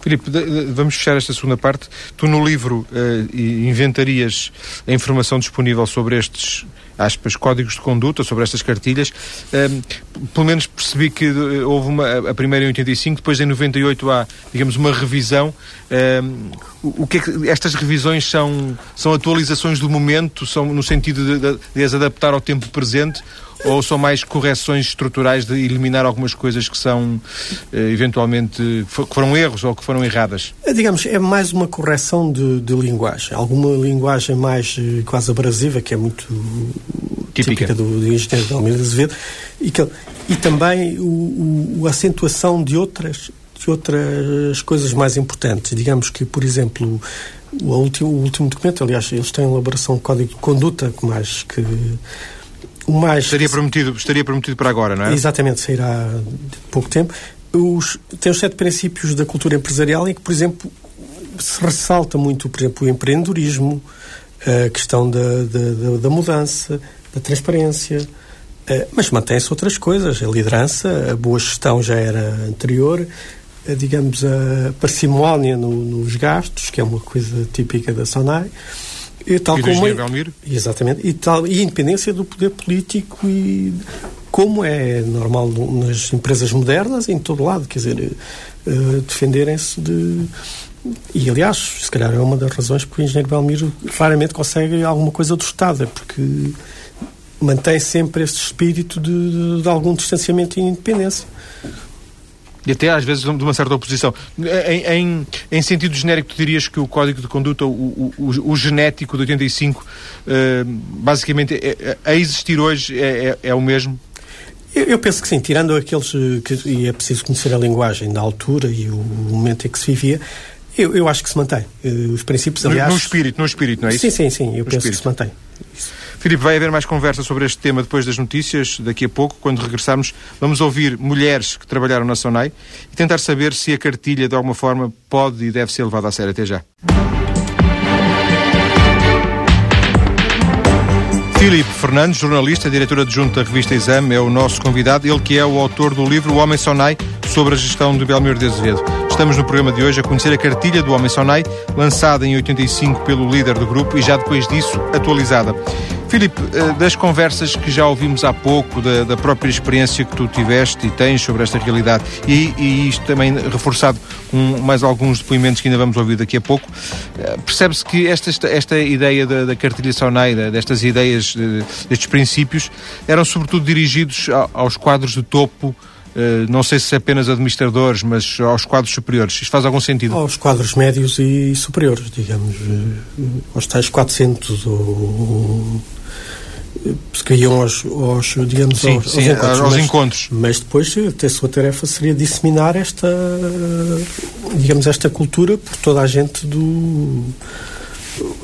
A: Filipe, vamos fechar esta segunda parte. Tu no livro uh, inventarias a informação disponível sobre estes aspas, códigos de conduta, sobre estas cartilhas. Uh, pelo menos percebi que uh, houve uma, a primeira em 85, depois em 98 há, digamos, uma revisão. o, o que, é que estas revisões são, são atualizações do momento, são no sentido de, de, de as adaptar ao tempo presente ou são mais correções estruturais de eliminar algumas coisas que são eh, eventualmente que foram erros ou que foram erradas?
B: É, digamos, é mais uma correção de, de linguagem. Alguma linguagem mais eh, quase abrasiva, que é muito típica, típica do, do engenheiro de Almeida Azevedo, e, que, e também o, o, a acentuação de outras, de outras coisas mais importantes. Digamos que, por exemplo, o último, o último documento, aliás, eles têm elaboração de código de conduta, mais que
A: mais... Estaria prometido, estaria prometido para agora, não é?
B: Exatamente, sairá de pouco tempo. Os, tem os sete princípios da cultura empresarial em que, por exemplo, se ressalta muito, por exemplo, o empreendedorismo, a questão da, da, da mudança, da transparência, eh, mas mantém-se outras coisas. A liderança, a boa gestão já era anterior, a, digamos, a parcimónia no, nos gastos, que é uma coisa típica da SONAI.
A: E, tal e como é,
B: Exatamente. E, tal, e a independência do poder político e como é normal nas empresas modernas em todo lado, quer dizer, uh, defenderem-se de... E, aliás, se calhar é uma das razões porque o engenheiro Belmiro claramente consegue alguma coisa do Estado, é porque mantém sempre este espírito de, de, de algum distanciamento e independência
A: e até às vezes de uma certa oposição. Em, em, em sentido genérico, tu dirias que o código de conduta, o, o, o genético de 85, uh, eh, basicamente, é, é, a existir hoje é, é, é o mesmo?
B: Eu, penso que sim, tirando aqueles que e é preciso conhecer a linguagem da altura e o momento em que se vivia, Eu, eu acho que se mantém. Os princípios, aliás...
A: No, no espírito, no espírito, não é isso?
B: Sim, sim, sim. Eu no penso espírito. que se mantém.
A: Isso. Filipe, vai haver mais conversa sobre este tema depois das notícias, daqui a pouco, quando regressarmos. Vamos ouvir mulheres que trabalharam na SONAI e tentar saber se a cartilha, de alguma forma, pode e deve ser levada a sério. Até já. Filipe Fernandes, jornalista, diretor adjunto da revista Exame, é o nosso convidado. Ele que é o autor do livro O Homem Sonai, sobre a gestão de Belmiro de Azevedo. Estamos no programa de hoje a conhecer a cartilha do Homem Sonai, lançada em 85 pelo líder do grupo e já depois disso atualizada. Filipe, eh, das conversas que já ouvimos há pouco, da, da, própria experiência que tu tiveste e tens sobre esta realidade, e, e isto também reforçado com mais alguns depoimentos que ainda vamos ouvir daqui a pouco, eh, percebe-se que esta, esta ideia da, da cartilha Soneida, destas ideias, destes princípios, eram sobretudo dirigidos aos quadros de topo Uh, não sei se apenas administradores, mas aos quadros superiores. Isto faz algum sentido?
B: Aos quadros médios e superiores, digamos. Aos tais 400 ou que iam aos, aos digamos,
A: sim, aos, sim, aos, encontros. aos mas, encontros.
B: Mas depois a sua tarefa seria disseminar esta, digamos, esta cultura por toda a gente do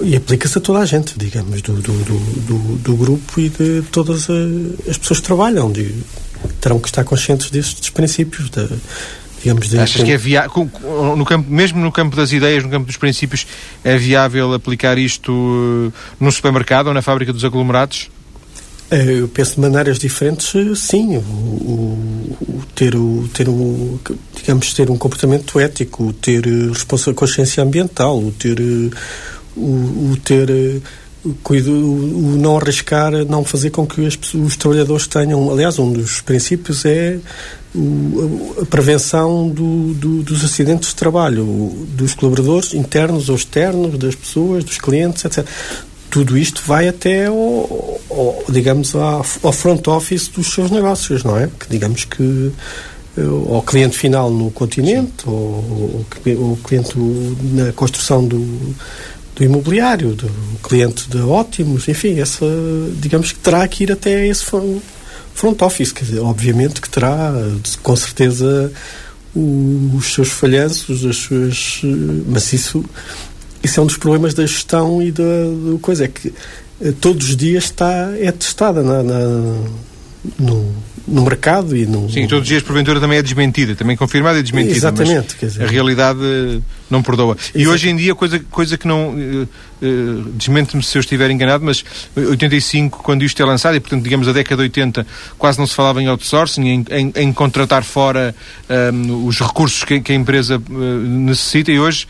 B: e aplica-se a toda a gente, digamos, do, do, do, do, grupo e de todas as pessoas que trabalham. De, terão que estar conscientes destes princípios. Digamos,
A: de, Achas que é viável, no campo, mesmo no campo das ideias, no campo dos princípios, é viável aplicar isto uh, no supermercado ou na fábrica dos aglomerados?
B: Eh, eu penso de maneiras diferentes, eh, sim. O, o, o ter, o, ter o, digamos, ter um comportamento ético, ter responsa consciência ambiental, o ter, o, o ter cuido, o não arriscar, não fazer com que os, os trabalhadores tenham. Aliás, um dos princípios é o, a prevenção do, do, dos acidentes de trabalho, dos colaboradores internos ou externos, das pessoas, dos clientes, etc tudo isto vai até ao, ao, digamos ao front office dos seus negócios, não é? Que digamos que eh, ao cliente final no continente, ou ao cliente na construção do, do imobiliário, do cliente de ótimos, enfim, essa, digamos que terá que ir até esse front office, dizer, obviamente que terá, com certeza, os seus falhanços, as suas, mas isso isso é um dos problemas da gestão e da, da coisa, é que eh, todos os dias está, é testada na, na no, no mercado e no...
A: Sim, todos os dias, porventura, também é desmentida, também confirmada e desmentida.
B: Exatamente. Quer dizer...
A: A realidade não perdoa. E hoje em dia, coisa, coisa que não. Uh, uh, Desmente-me se eu estiver enganado, mas 85, quando isto é lançado, e portanto, digamos, a década de 80, quase não se falava em outsourcing, em, em, em contratar fora um, os recursos que, que a empresa uh, necessita, e hoje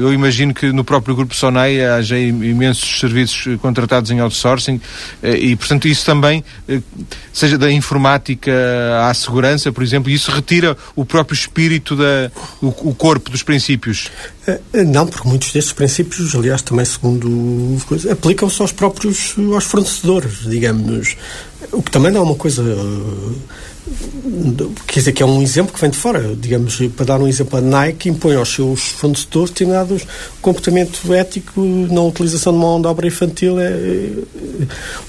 A: eu imagino que no próprio Grupo Sonai haja imensos serviços contratados em outsourcing, e portanto, isso também, seja da informática à segurança, por exemplo, isso retira o próprio espírito, da, o, o corpo dos princípios?
B: Eh, eh, não, porque muitos destes princípios, aliás, também segundo aplicam-se aos próprios aos fornecedores, digamos. O que também não é uma coisa. Quer dizer, que é um exemplo que vem de fora. Digamos, para dar um exemplo, a Nike impõe aos seus fornecedores determinados comportamento ético na utilização de mão de obra infantil. É,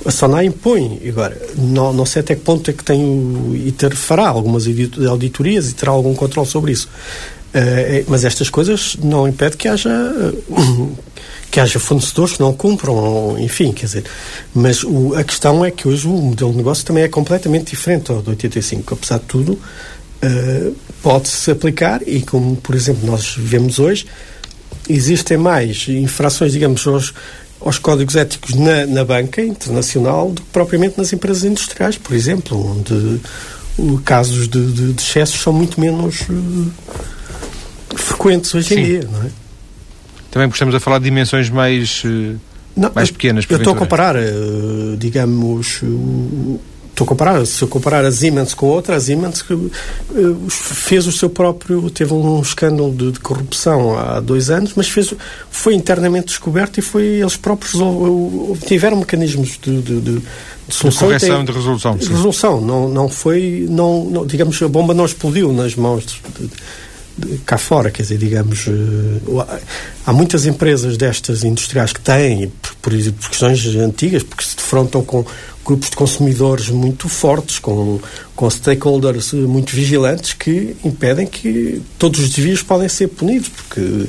B: a Sonai impõe. Agora, não, não sei até que ponto é que tem o ITER fará algumas auditorias e terá algum controle sobre isso. Uh, mas estas coisas não impedem que haja uh, que haja fornecedores que não cumpram, enfim, quer dizer. Mas o, a questão é que hoje o modelo de negócio também é completamente diferente ao do 85. Apesar de tudo, uh, pode-se aplicar e, como por exemplo nós vemos hoje, existem mais infrações, digamos, aos, aos códigos éticos na, na banca internacional do que propriamente nas empresas industriais, por exemplo, onde casos de, de, de excessos são muito menos frequentes hoje Sim. em dia, não é?
A: Também estamos a falar de dimensões mais, eh, não, mais pequenas.
B: Eu estou a comparar, eh, digamos, estou a comparar, se eu comparar a Siemens com outra, a Siemens eh, fez o seu próprio, teve um escândalo de, de, corrupção há dois anos, mas fez, foi internamente descoberto e foi eles próprios tiveram mecanismos de, de, de,
A: solução. De correção e de resolução.
B: De resolução, não, não foi, não, não, digamos, a bomba não explodiu nas mãos de, cá fora, quer dizer, digamos, há muitas empresas destas industriais que têm, por, por questões antigas, porque se defrontam com grupos de consumidores muito fortes, com, com stakeholders muito vigilantes que impedem que todos os desvios podem ser punidos, porque,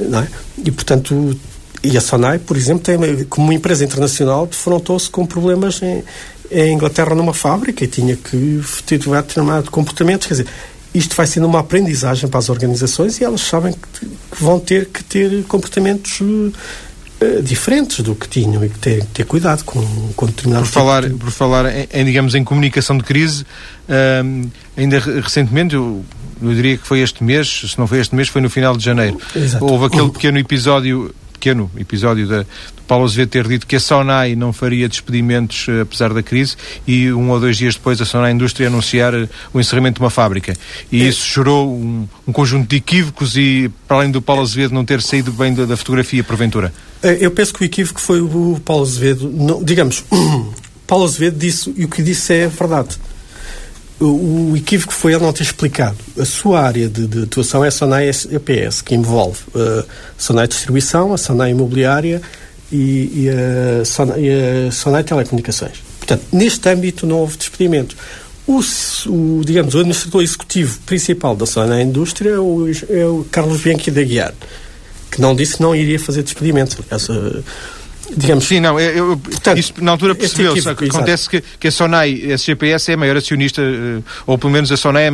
B: é? E, portanto, e a Sonai, por exemplo, tem, como empresa internacional, defrontou-se com problemas em, em Inglaterra numa fábrica e tinha que ter determinado comportamentos, quer dizer, isto vai sendo uma aprendizagem para as organizações e elas sabem que, que vão ter que ter comportamentos uh, diferentes do que tinham e que ter, ter cuidado com, com determinados...
A: Por falar, de... por falar em, em, digamos, em comunicação de crise, uh, ainda recentemente, eu, eu diria que foi este mês, se não foi este mês, foi no final de janeiro, Exato. houve aquele pequeno episódio pequeno episódio da, Paulo Azevedo ter dito que a Sonai não faria despedimentos uh, apesar da crise e um ou dois dias depois a Sonai Indústria anunciar uh, o encerramento de uma fábrica. E é. isso gerou um, um, conjunto de equívocos e, para além do Paulo Azevedo não ter saído bem da, da fotografia, porventura.
B: É, eu penso que o equívoco foi o Paulo Azevedo. Não, digamos, Paulo Azevedo disse, e o que disse é verdade o, o equívoco foi ele não ter explicado. A sua área de, de atuação é a SONAI EPS, que envolve uh, a SONAI Distribuição, a SONAI Imobiliária e, e, a SONAI, e a SONAI Telecomunicações. Portanto, neste âmbito não houve despedimento. O, o, digamos, o administrador executivo principal da SONAI Indústria é o, é o Carlos Bianchi da Guiar, que não disse que não iria fazer despedimentos. Aliás,
A: digamos. Sim, não, eu, Portanto, isso na altura percebeu-se. Acontece que, que a Sonai, a SGPS é a maior acionista, eh, ou pelo menos a Sonai. É,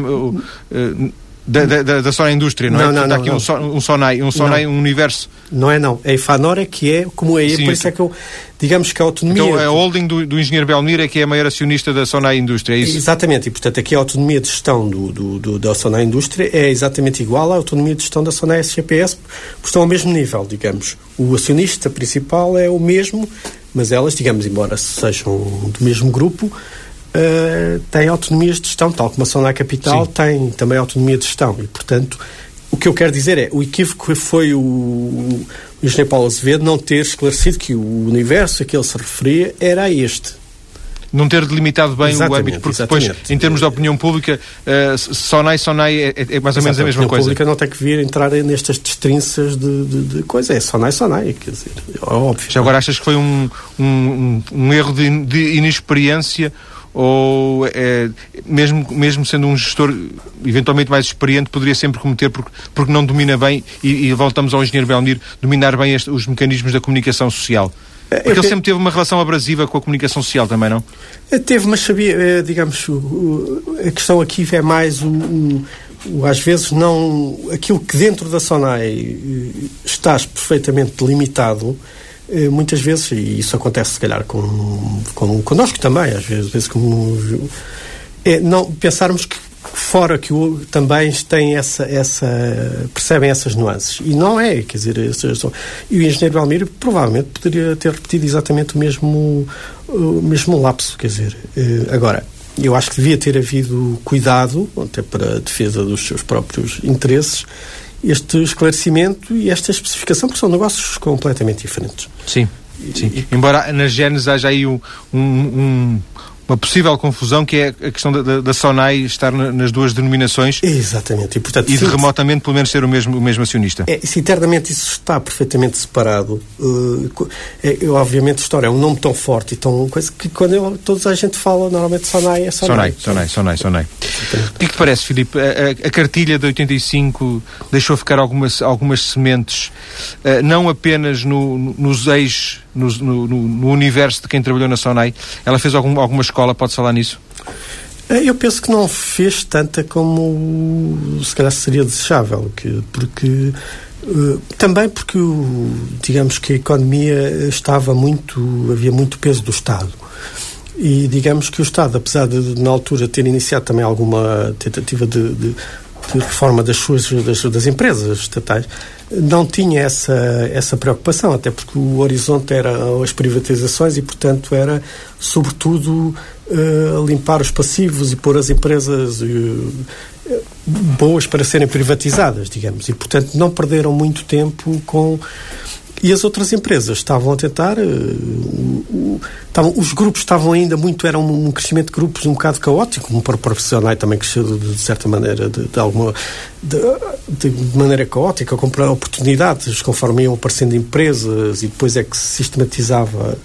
A: da, da, da Sonai Indústria, não, não é? Não, não, aqui não. Um, um Sonai, um Sonai, um universo.
B: Não é não. É a Ifanor é que é como é, Sim, por isso é que eu, digamos que a autonomia...
A: Então a holding do, do engenheiro Belmir é que é a maior acionista da Sonai Indústria, é isso?
B: Exatamente, e portanto aqui a autonomia de gestão do, do, do da Sonai Indústria é exatamente igual à autonomia de gestão da Sonai SGPS, porque estão ao mesmo nível, digamos. O acionista principal é o mesmo, mas elas, digamos, embora sejam do mesmo grupo, uh, tem autonomias de gestão, tal como a Sonai Capital Sim. tem também autonomia de gestão. E, portanto, o que eu quero dizer é, o equívoco foi o, o engenheiro Paulo Azevedo não ter esclarecido que o universo a que ele se referia era este
A: não ter delimitado bem exatamente, o âmbito, porque exatamente. depois, em termos de opinião pública, uh, Sonai, Sonai é, é, mais ou menos a mesma coisa. A
B: pública não tem que vir entrar nestas destrinças de, de, de coisa, é Sonai, Sonai, quer dizer, é óbvio.
A: Já agora achas que foi um, um, um erro de, de inexperiência ou é, mesmo, mesmo sendo um gestor eventualmente mais experiente, poderia sempre cometer porque, porque não domina bem, e, e voltamos ao engenheiro Belmir, dominar bem este, os mecanismos da comunicação social? Porque ele sempre teve uma relação abrasiva com a comunicação social também, não?
B: Eh, teve, mas sabia, eh, digamos, a questão aqui é mais o, o, às vezes não aquilo que dentro da SONAI eh, estás perfeitamente delimitado muitas vezes, e isso acontece se calhar com, com, connosco também, às vezes, vezes como, é, não pensarmos que fora que o, também tem essa, essa percebem essas nuances. E não é, quer dizer e o engenheiro Belmiro provavelmente poderia ter repetido exatamente o mesmo o mesmo lapso, quer dizer eh, agora, eu acho que devia ter havido cuidado, até para a defesa dos seus próprios interesses este esclarecimento e esta especificação, porque são negócios completamente diferentes.
A: Sim. Sim. Embora na Gênesis haja aí um, um, uma possível confusão que é a questão da, da, da SONAI estar na, nas duas denominações.
B: Exatamente.
A: E, portanto, e de remotamente, pelo menos, ser o mesmo, o mesmo acionista.
B: É, se internamente isso está perfeitamente separado, uh, é, obviamente a história é um nome tão forte e tão coisa que quando eu, todos a gente fala, normalmente SONAI é SONAI.
A: SONAI, SONAI, SONAI. O que, é que te parece, Filipe? A, a, a, cartilha de 85 deixou ficar algumas, algumas sementes, uh, não apenas no, no, nos eixos no, no, no, universo de quem trabalhou na Sonai? Ela fez algum, alguma escola, pode falar nisso?
B: Eh, eu penso que não fez tanta como se calhar seria desejável, que, porque uh, também porque digamos que a economia estava muito, havia muito peso do Estado. E digamos que o Estado, apesar de na altura ter iniciado também alguma tentativa de, de, de reforma das suas das, das empresas estatais, não tinha essa, essa preocupação, até porque o horizonte era as privatizações e, portanto, era, sobretudo, uh, limpar os passivos e pôr as empresas uh, boas para serem privatizadas, digamos. E, portanto, não perderam muito tempo com E as outras empresas estavam a tentar. Uh, estavam, os grupos estavam ainda muito. Era um, um, crescimento de grupos um bocado caótico, como para o profissional também cresceu de, de certa maneira, de, de alguma. De, de, maneira caótica, com oportunidades, conforme iam aparecendo empresas e depois é que se sistematizava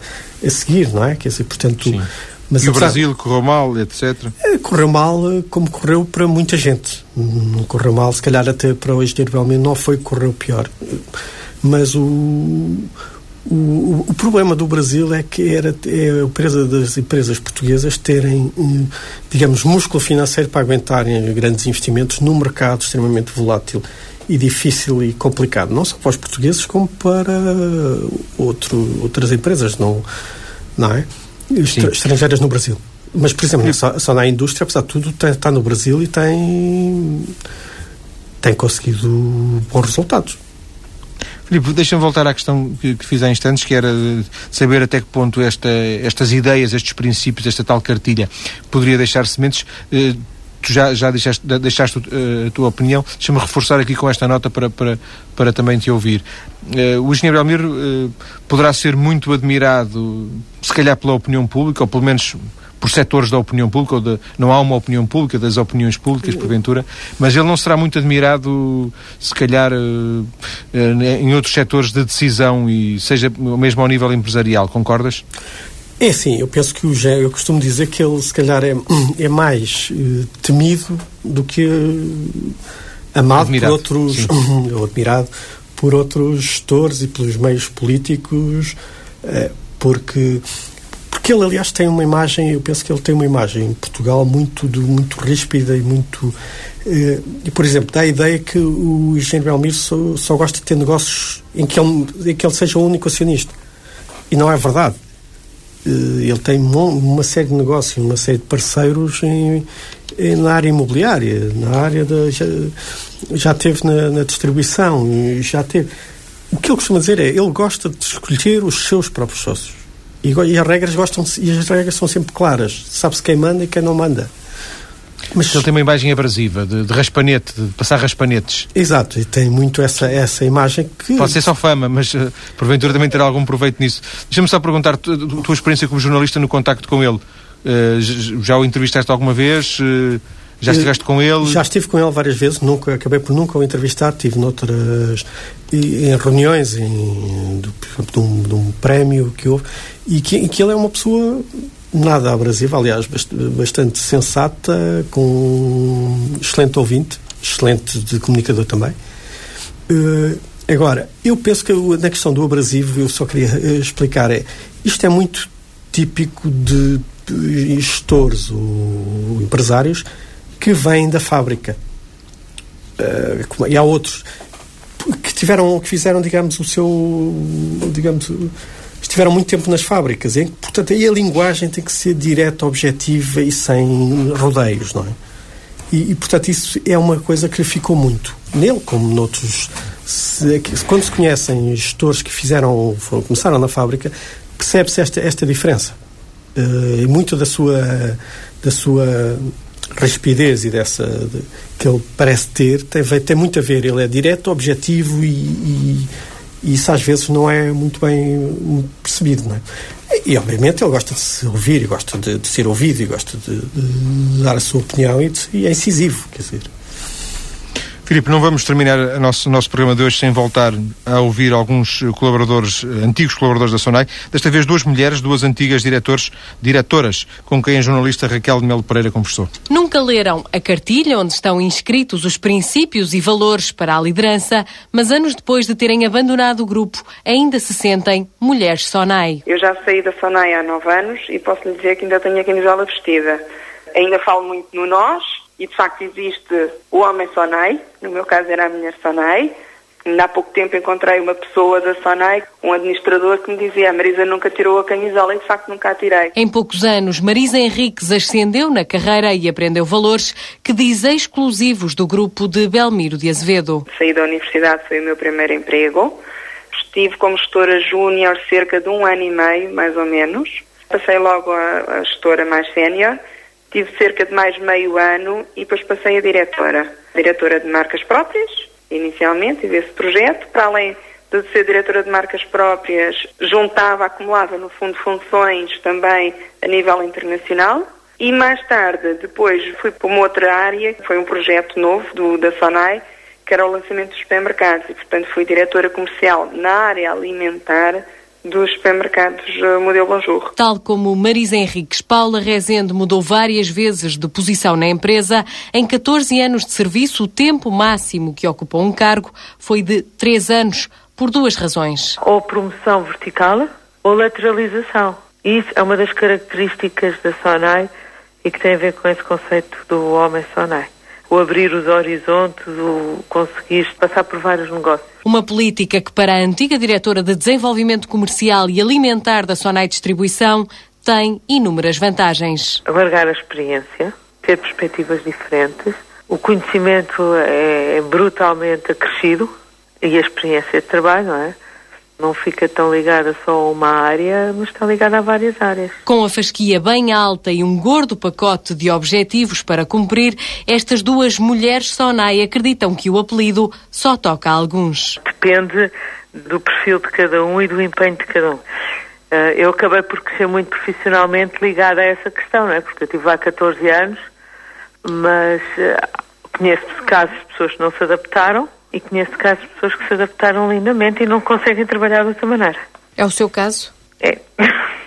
B: a seguir, não é? Quer dizer, portanto.
A: Sim. Mas, e o Brasil correu mal, etc?
B: É, correu mal eh, como correu para muita gente. Não correu mal, se calhar até para o engenheiro Belmiro não foi que correu pior. Mas o, o, o, problema do Brasil é que era é a empresa das empresas portuguesas terem, digamos, músculo financeiro para aguentarem grandes investimentos num mercado extremamente volátil e difícil e complicado, não só para os portugueses como para outro, outras empresas, não, não é? Estrangeiras no Brasil. Mas, por exemplo, só, só na indústria, apesar de tudo, está, está no Brasil e tem, tem conseguido bons resultados.
A: Filipe, deixa-me voltar à questão que, que, fiz há instantes, que era saber até que ponto esta, estas ideias, estes princípios, esta tal cartilha, poderia deixar sementes. Eh, tu já, já deixaste, deixaste uh, a tua opinião. Deixa-me reforçar aqui com esta nota para, para, para também te ouvir. Uh, o engenheiro Elmir uh, poderá ser muito admirado, se calhar pela opinião pública, ou pelo menos por setores da opinião pública, ou de, não há uma opinião pública, das opiniões públicas, porventura, mas ele não será muito admirado, se calhar, uh, em outros setores de decisão, e seja mesmo ao nível empresarial, concordas?
B: É sim, eu penso que o Gé, eu costumo dizer que ele se calhar é, é mais uh, temido do que uh, amado admirado, por outros, ou admirado por outros gestores e pelos meios políticos, uh, porque porque ele, aliás, tem uma imagem, eu penso que ele tem uma imagem em Portugal muito, de, muito ríspida e muito. Eh, e, por exemplo, dá a ideia que o engenheiro Belmiro só, só, gosta de ter negócios em que, ele, em que ele seja o único acionista. E não é verdade. Eh, ele tem uma série de negócios, uma série de parceiros em, em, na área imobiliária, na área da. Já, já teve na, na distribuição, já teve. O que ele costuma dizer é ele gosta de escolher os seus próprios sócios. E, e, as regras gostam e as regras são sempre claras. Sabe-se quem manda e quem não manda.
A: Mas ele tem uma imagem abrasiva, de, de raspanete, de passar raspanetes.
B: Exato, e tem muito essa, essa imagem que.
A: Pode ser só fama, mas uh, porventura também terá algum proveito nisso. Deixa-me só perguntar, tu, tu, tua experiência como jornalista no contacto com ele. Uh, já o entrevistaste alguma vez? Uh, já estiveste com ele?
B: Já estive com ele várias vezes, nunca, acabei por nunca o entrevistar, tive noutras em reuniões em, de, de, um, de um prémio que houve e que, que ele é uma pessoa nada abrasiva, aliás, bastante sensata, com um excelente ouvinte, excelente de comunicador também. Uh, agora, eu penso que na questão do abrasivo, eu só queria eh, explicar, é, isto é muito típico de gestores ou empresários que vêm da fábrica. Uh, e há outros que tiveram, que fizeram, digamos, o seu, digamos, estiveram muito tempo nas fábricas. Portanto, aí a linguagem tem que ser direta, objetiva e sem rodeios, não é? E, e, portanto, isso é uma coisa que ficou muito. Nele, como noutros. Se, quando se conhecem gestores que fizeram, foram, começaram na fábrica, percebe-se esta, esta diferença. Uh, muito da sua, da sua rapidez e dessa de, que ele parece ter tem, tem muito a ver. Ele é direto, objetivo e, e isso às vezes não é muito bem percebido, não é? E, obviamente, ele gosta de se ouvir, gosta de, de ser ouvido, e gosta de, de, dar a sua opinião, e, de, e é incisivo, quer dizer.
A: Filipe, não vamos terminar o nosso, nosso programa de hoje sem voltar a ouvir alguns colaboradores, antigos colaboradores da SONAI. Desta vez duas mulheres, duas antigas diretores, diretoras, com quem a jornalista Raquel de Melo Pereira conversou.
C: Nunca leram a cartilha onde estão inscritos os princípios e valores para a liderança, mas anos depois de terem abandonado o grupo, ainda se sentem mulheres SONAI.
G: Eu já saí da SONAI há nove anos e posso lhe dizer que ainda tenho a camisola vestida. Ainda falo muito no nós, e de facto existe o homem Sonai, no meu caso era a mulher Sonai. Ainda há pouco tempo encontrei uma pessoa da Sonai, um administrador, que me dizia: a Marisa nunca tirou a camisola e de facto nunca a tirei.
C: Em poucos anos, Marisa Henriques ascendeu na carreira e aprendeu valores que diz exclusivos do grupo de Belmiro de Azevedo.
G: Saí da universidade, foi o meu primeiro emprego. Estive como gestora júnior cerca de um ano e meio, mais ou menos. Passei logo a, a gestora mais sénior Tive cerca de mais meio ano e depois passei a diretora. Diretora de marcas próprias, inicialmente, desse projeto, para além de ser diretora de marcas próprias, juntava, acumulava, no fundo, funções também a nível internacional. E mais tarde, depois, fui para uma outra área, que foi um projeto novo do, da SONAI, que era o lançamento dos supermercados. E, portanto, fui diretora comercial na área alimentar dos supermercados uh, modelo Bonjour.
C: Tal como Marisa Henriques, Paula Rezende mudou várias vezes de posição na empresa. Em 14 anos de serviço, o tempo máximo que ocupou um cargo foi de 3 anos, por duas razões.
H: Ou promoção vertical ou lateralização. Isso é uma das características da SONAI e que tem a ver com esse conceito do homem SONAI o abrir os horizontes, o conseguir passar por vários negócios.
C: Uma política que, para a antiga diretora de Desenvolvimento Comercial e Alimentar da Sonai Distribuição, tem inúmeras vantagens.
H: Alargar a experiência, ter perspectivas diferentes, o conhecimento é brutalmente acrescido e a experiência de trabalho, não é? Não fica tão ligada só a uma área, mas está ligada a várias áreas.
C: Com a fasquia bem alta e um gordo pacote de objetivos para cumprir, estas duas mulheres Sonai acreditam que o apelido só toca a alguns.
H: Depende do perfil de cada um e do empenho de cada um. Eh, eu acabei por crescer muito profissionalmente ligada a essa questão, não é? Porque eu tive lá 14 anos, mas eh, conheço casos de pessoas que não se adaptaram e conheço casos de pessoas que se adaptaram lindamente e não conseguem trabalhar de outra maneira.
C: É o seu caso?
H: É.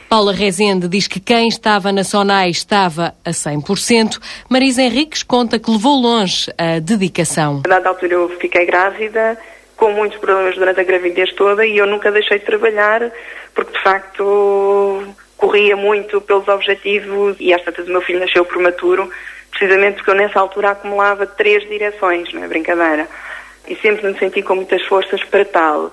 C: Paula Rezende diz que quem estava na SONAI estava a 100%. Marisa Henriques conta que levou longe a dedicação.
G: A dada altura eu fiquei grávida, com muitos problemas durante a gravidez toda e eu nunca deixei de trabalhar porque de facto corria muito pelos objetivos e às tantas o meu filho nasceu prematuro precisamente porque eu nessa altura acumulava três direções, não é brincadeira e sempre me senti com muitas forças para tal.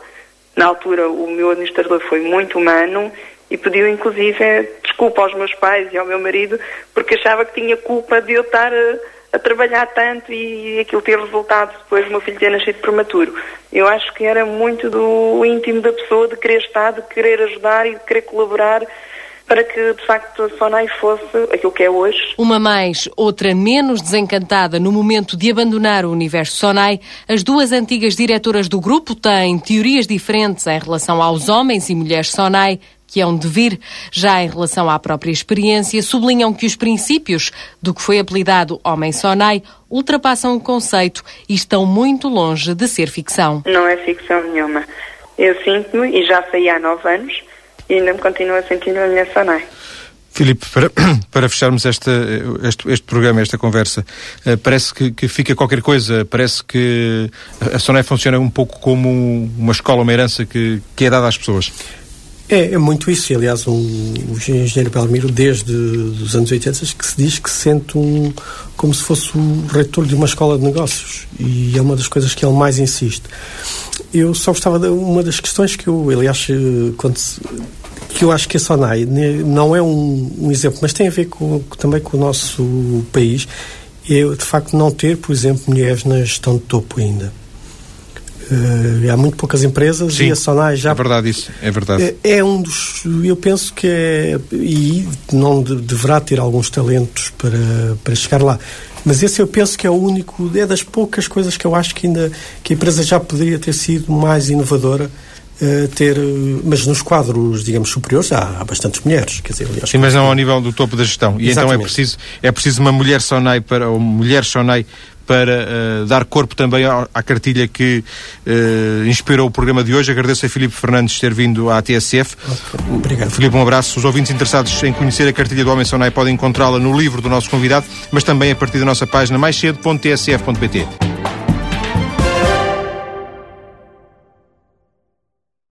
G: Na altura, o meu administrador foi muito humano e pediu, inclusive, desculpa aos meus pais e ao meu marido, porque achava que tinha culpa de eu estar a, a trabalhar tanto e aquilo ter resultado depois do meu filho ter nascido prematuro. Eu acho que era muito do íntimo da pessoa, de querer estar, de querer ajudar e de querer colaborar para que, de facto, a Sonai fosse aquilo que é hoje.
C: Uma mais, outra menos desencantada no momento de abandonar o universo Sonai, as duas antigas diretoras do grupo têm teorias diferentes em relação aos homens e mulheres Sonai, que é um devir. Já em relação à própria experiência, sublinham que os princípios do que foi apelidado Homem Sonai ultrapassam o conceito e estão muito longe de ser ficção.
G: Não é ficção nenhuma. Eu sinto-me, e já saí há nove anos, e ainda me continuo a sentir na minha Sonai.
A: Filipe, para, para fecharmos esta, este, este programa, esta conversa, uh, parece que, que, fica qualquer coisa, parece que a Sonai funciona um pouco como uma escola, uma herança que, que é dada às pessoas.
B: É, é muito isso. Aliás, um, o engenheiro Belmiro, desde os anos 80, que se diz que se sente um, como se fosse o reitor de uma escola de negócios. E é uma das coisas que ele mais insiste. Eu só gostava de uma das questões que eu, aliás, quando se, que eu acho que a Sonai não é um, um, exemplo, mas tem a ver com, também com o nosso país, é de facto não ter, por exemplo, mulheres na gestão de topo ainda. Uh, há muito poucas empresas
A: Sim,
B: e a Sonai já.
A: É verdade isso, é verdade.
B: É, é, um dos. Eu penso que é. E não de, deverá ter alguns talentos para, para chegar lá. Mas esse eu penso que é o único. É das poucas coisas que eu acho que ainda. que a empresa já poderia ter sido mais inovadora. Uh, ter, mas nos quadros, digamos, superiores há, há bastantes mulheres. Quer dizer,
A: Sim, mas não ao nível do topo da gestão. E Exatamente. então é preciso, é preciso uma mulher Sonai para, ou mulher Sonai para uh, dar corpo também à, à cartilha que uh, inspirou o programa de hoje. Agradeço a Filipe Fernandes ter vindo à TSF.
B: Obrigado.
A: Filipe, um abraço. Os ouvintes interessados em conhecer a cartilha do Homem Sonai podem encontrá-la no livro do nosso convidado, mas também a partir da nossa página maiscedo.tsf.pt.